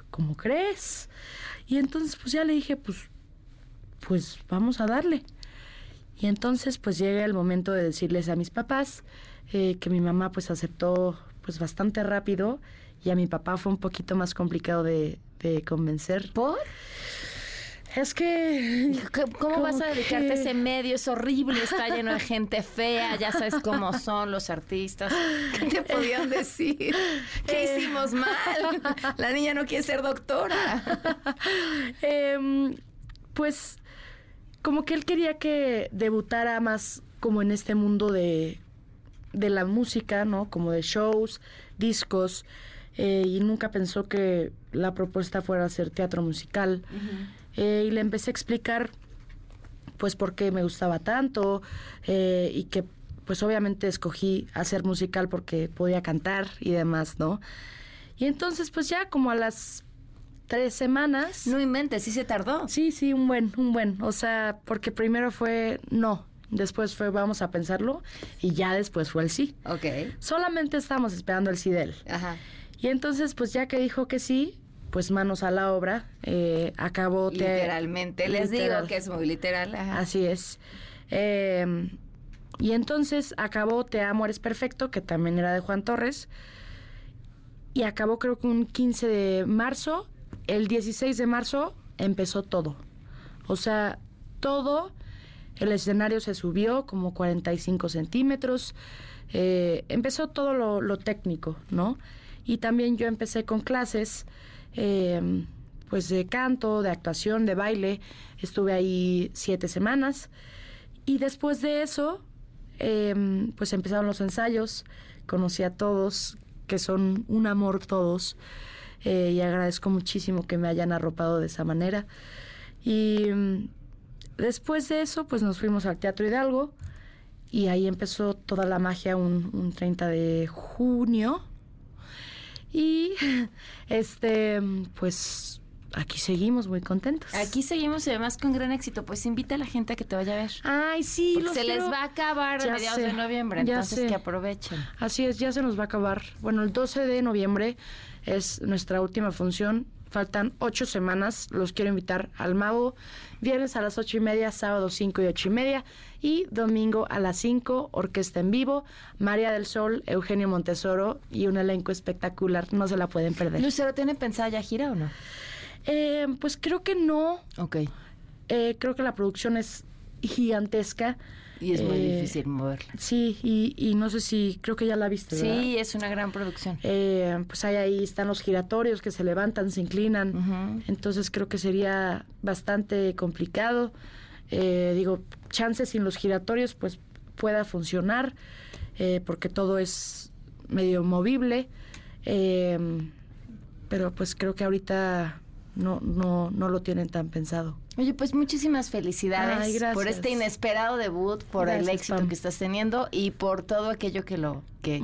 ¿cómo crees? Y entonces, pues ya le dije, pues, pues vamos a darle. Y entonces, pues llega el momento de decirles a mis papás eh, que mi mamá, pues aceptó pues bastante rápido y a mi papá fue un poquito más complicado de, convencer. ¿Por? Es que... ¿Cómo vas a dedicarte a ese medio? Es horrible, está lleno de gente fea, ya sabes cómo son los artistas. ¿Qué te podían decir? ¿Qué eh. hicimos mal? La niña no quiere ser doctora. Em, pues como que él quería que debutara más como en este mundo de de la música, ¿no? Como de shows, discos, eh, y nunca pensó que la propuesta fuera hacer teatro musical. Eh, y le empecé a explicar, pues, por qué me gustaba tanto eh, y que, pues, obviamente escogí hacer musical porque podía cantar y demás, ¿no? Y entonces, pues, ya como a las tres semanas... No inventes, ¿sí se tardó? Sí, sí, un buen, un buen. O sea, porque primero fue no, Después fue vamos a pensarlo y ya después fue el sí. Ok. Solamente estábamos esperando el sí de él. Ajá. Y entonces, pues ya que dijo que sí, pues manos a la obra, eh, acabó... Literalmente, les digo que es muy literal. Así es. Em, y entonces acabó Te amo, eres perfecto, que también era de Juan Torres. Y acabó creo que un 15 de marzo. El 16 de marzo empezó todo. O sea, todo el escenario se subió como 45 centímetros. Eh, empezó todo lo, técnico, ¿no? Y también yo empecé con clases, em, pues de canto, de actuación, de baile. Estuve ahí siete semanas. Y después de eso, em, pues empezaron los ensayos. Conocí a todos, que son un amor todos. Eh, y agradezco muchísimo que me hayan arropado de esa manera. Y Después de eso, pues nos fuimos al Teatro Hidalgo y ahí empezó toda la magia un, 30 de junio. Y este, pues aquí seguimos muy contentos. Aquí seguimos y además con gran éxito. Pues invita a la gente a que te vaya a ver. Ay, sí. se les va a acabar a mediados de noviembre, entonces que aprovechen. Así es, ya se nos va a acabar. Bueno, el 12 de noviembre es nuestra última función Faltan ocho semanas. Los quiero invitar al Mago. Viernes a las ocho y media, sábado cinco y ocho y media. Y domingo a las cinco, orquesta en vivo. María del Sol, Eugenio Montesoro y un elenco espectacular. No se la pueden perder. ¿Lucero tiene pensada ya gira o no? Eh, pues creo que no. Ok. Eh, creo que la producción es gigantesca. Y es muy eh, difícil moverla. Sí, y, no sé si, creo que ya la viste. Sí, es una gran producción. Eh, pues hay ahí están los giratorios que se levantan, se inclinan. Entonces creo que sería bastante complicado. Eh, digo, chances sin los giratorios, pues pueda funcionar, porque todo es medio movible. pero pues creo que ahorita no, no, no lo tienen tan pensado. Oye, pues muchísimas felicidades por este inesperado debut, por el éxito que estás teniendo y por todo aquello que lo que,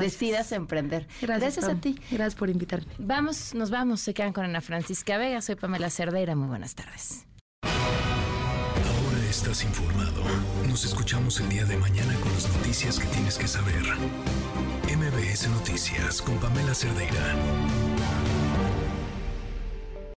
decidas emprender. Gracias, a ti. Gracias por invitarme. Vamos, nos vamos. Se quedan con Ana Francisca Vega. Soy Pamela Cerdeira. Muy buenas tardes estás informado. Nos escuchamos el día de mañana con las noticias que tienes que saber. MBS Noticias con Pamela Cerdeira.